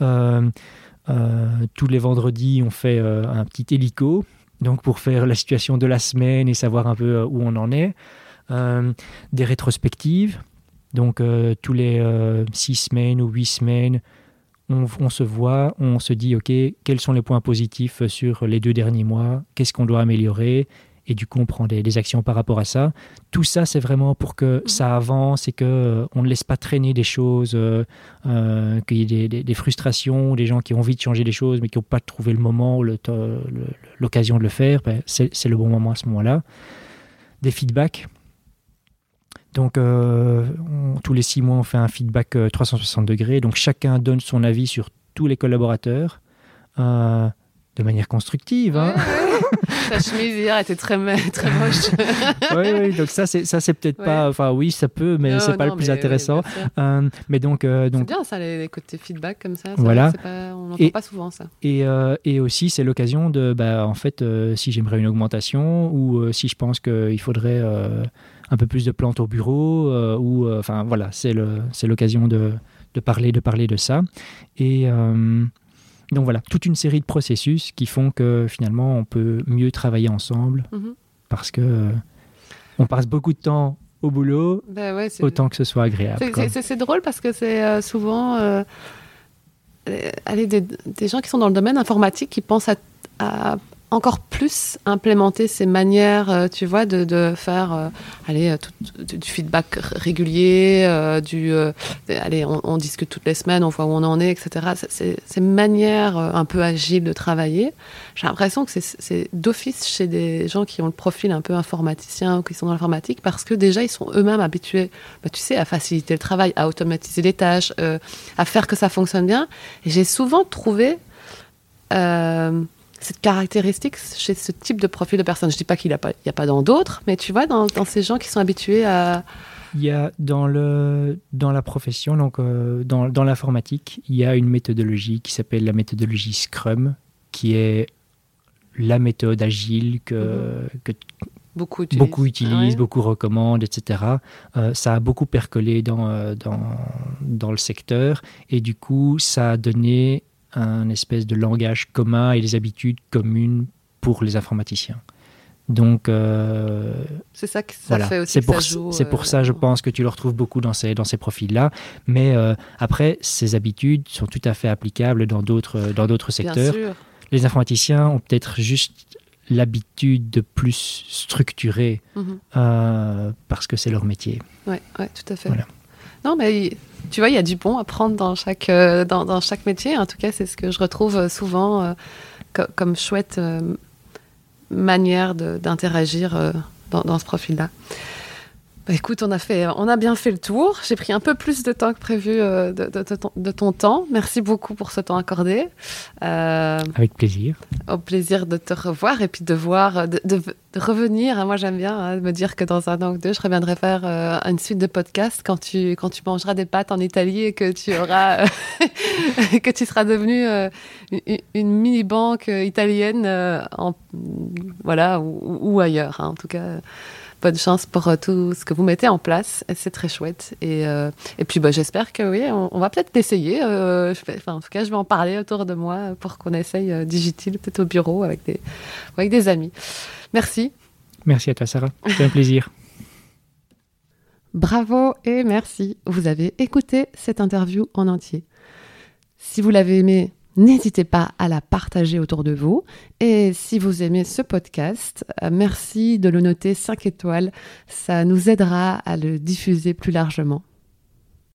tous les vendredis on fait un petit hélico donc pour faire la situation de la semaine et savoir un peu où on en est. des rétrospectives donc euh, tous les euh, six semaines ou huit semaines, on, se voit, on se dit, OK, quels sont les points positifs sur les deux derniers mois, qu'est-ce qu'on doit améliorer, et du coup on prend des, actions par rapport à ça. Tout ça, c'est vraiment pour que mhm. ça avance et qu'on euh, on ne laisse pas traîner des choses, qu'il y ait des, frustrations, des gens qui ont envie de changer des choses mais qui n'ont pas trouvé le moment ou l'occasion de le faire. Ben, c'est le bon moment à ce moment-là. Des feedbacks. Donc, euh, tous les six mois, on fait un feedback 360 euh, degrés. Donc, chacun donne son avis sur tous les collaborateurs euh, de manière constructive. Hein.
Ta chemise hier était très, très moche.
oui, oui, donc ça, c'est, ça, c'est peut-être pas. Enfin, oui, ça peut, mais c'est pas le plus intéressant. mais donc, donc.
C'est bien ça, les, côtés feedback comme ça.
voilà.
on n'entend pas souvent ça.
Et, et aussi, c'est l'occasion de. Bah, en fait, si j'aimerais une augmentation ou si je pense qu'il faudrait un peu plus de plantes au bureau, euh, ou euh, enfin voilà, c'est l'occasion de, de, parler, de parler de ça. Et euh, donc voilà, toute une série de processus qui font que finalement on peut mieux travailler ensemble mhm. parce que on passe beaucoup de temps au boulot, bah autant que ce soit agréable.
C'est drôle parce que c'est souvent allez, des, des, gens qui sont dans le domaine informatique qui pensent à, à, encore plus implémenter ces manières, euh, tu vois, de, faire, euh, euh, du feedback régulier, du, allez, on, discute toutes les semaines, on voit où on en est, etc. Ces manières un peu agiles de travailler, j'ai l'impression que c'est d'office chez des gens qui ont le profil un peu informaticien ou qui sont dans l'informatique, parce que déjà, ils sont eux-mêmes habitués, bah, tu sais, à faciliter le travail, à automatiser les tâches, à faire que ça fonctionne bien. J'ai souvent trouvé cette caractéristique chez ce type de profil de personne. Je ne dis pas qu'il n'y a pas, a pas dans d'autres, mais tu vois, dans, ces gens qui sont habitués à...
Il y a dans, le, dans la profession, donc euh, dans, dans l'informatique, il y a une méthodologie qui s'appelle la méthodologie Scrum, qui est la méthode agile que, mhm. que
beaucoup utilisent, beaucoup,
utilisent, beaucoup recommandent, etc. Euh, ça a beaucoup percolé dans, euh, dans, dans le secteur et du coup, ça a donné un espèce de langage commun et des habitudes communes pour les informaticiens. Donc, euh,
c'est ça que ça fait aussi.
C'est pour, c'est pour ça, je euh, pense, que tu le retrouves beaucoup dans ces, dans ces profils-là. Mais euh, après, ces habitudes sont tout à fait applicables dans d'autres, dans d'autres secteurs. Les informaticiens ont peut-être juste l'habitude de plus structurer mhm. parce que c'est leur métier.
Oui, ouais, tout à fait. Non, mais tu vois, il y a du bon à prendre dans chaque, euh, dans, dans, chaque métier. En tout cas, c'est ce que je retrouve euh, souvent euh, comme chouette manière d'interagir dans, dans, ce profil-là. Bah, écoute, on a, fait, on a bien fait le tour. J'ai pris un peu plus de temps que prévu euh, de, ton, temps. Merci beaucoup pour ce temps accordé.
Euh, Avec plaisir.
Au plaisir de te revoir et puis de voir, de, revenir. Moi, j'aime bien hein, me dire que dans un an ou deux, je reviendrai faire euh, une suite de podcasts quand tu, quand tu mangeras des pâtes en Italie et que tu auras, que tu seras devenu une, mini-banque italienne, en, voilà, ou, ailleurs, hein, en tout cas bonne chance pour euh, tout ce que vous mettez en place. C'est très chouette. Et, euh, et puis, bah, j'espère que oui, on, va peut-être l'essayer. Euh, enfin, en tout cas, je vais en parler autour de moi pour qu'on essaye Digital, peut-être au bureau avec des, avec des amis. Merci.
Merci à toi, Sarah. C'est un plaisir.
Bravo et merci. Vous avez écouté cette interview en entier. Si vous l'avez aimé, N'hésitez pas à la partager autour de vous. Et si vous aimez ce podcast, euh, merci de le noter 5 étoiles. Ça nous aidera à le diffuser plus largement.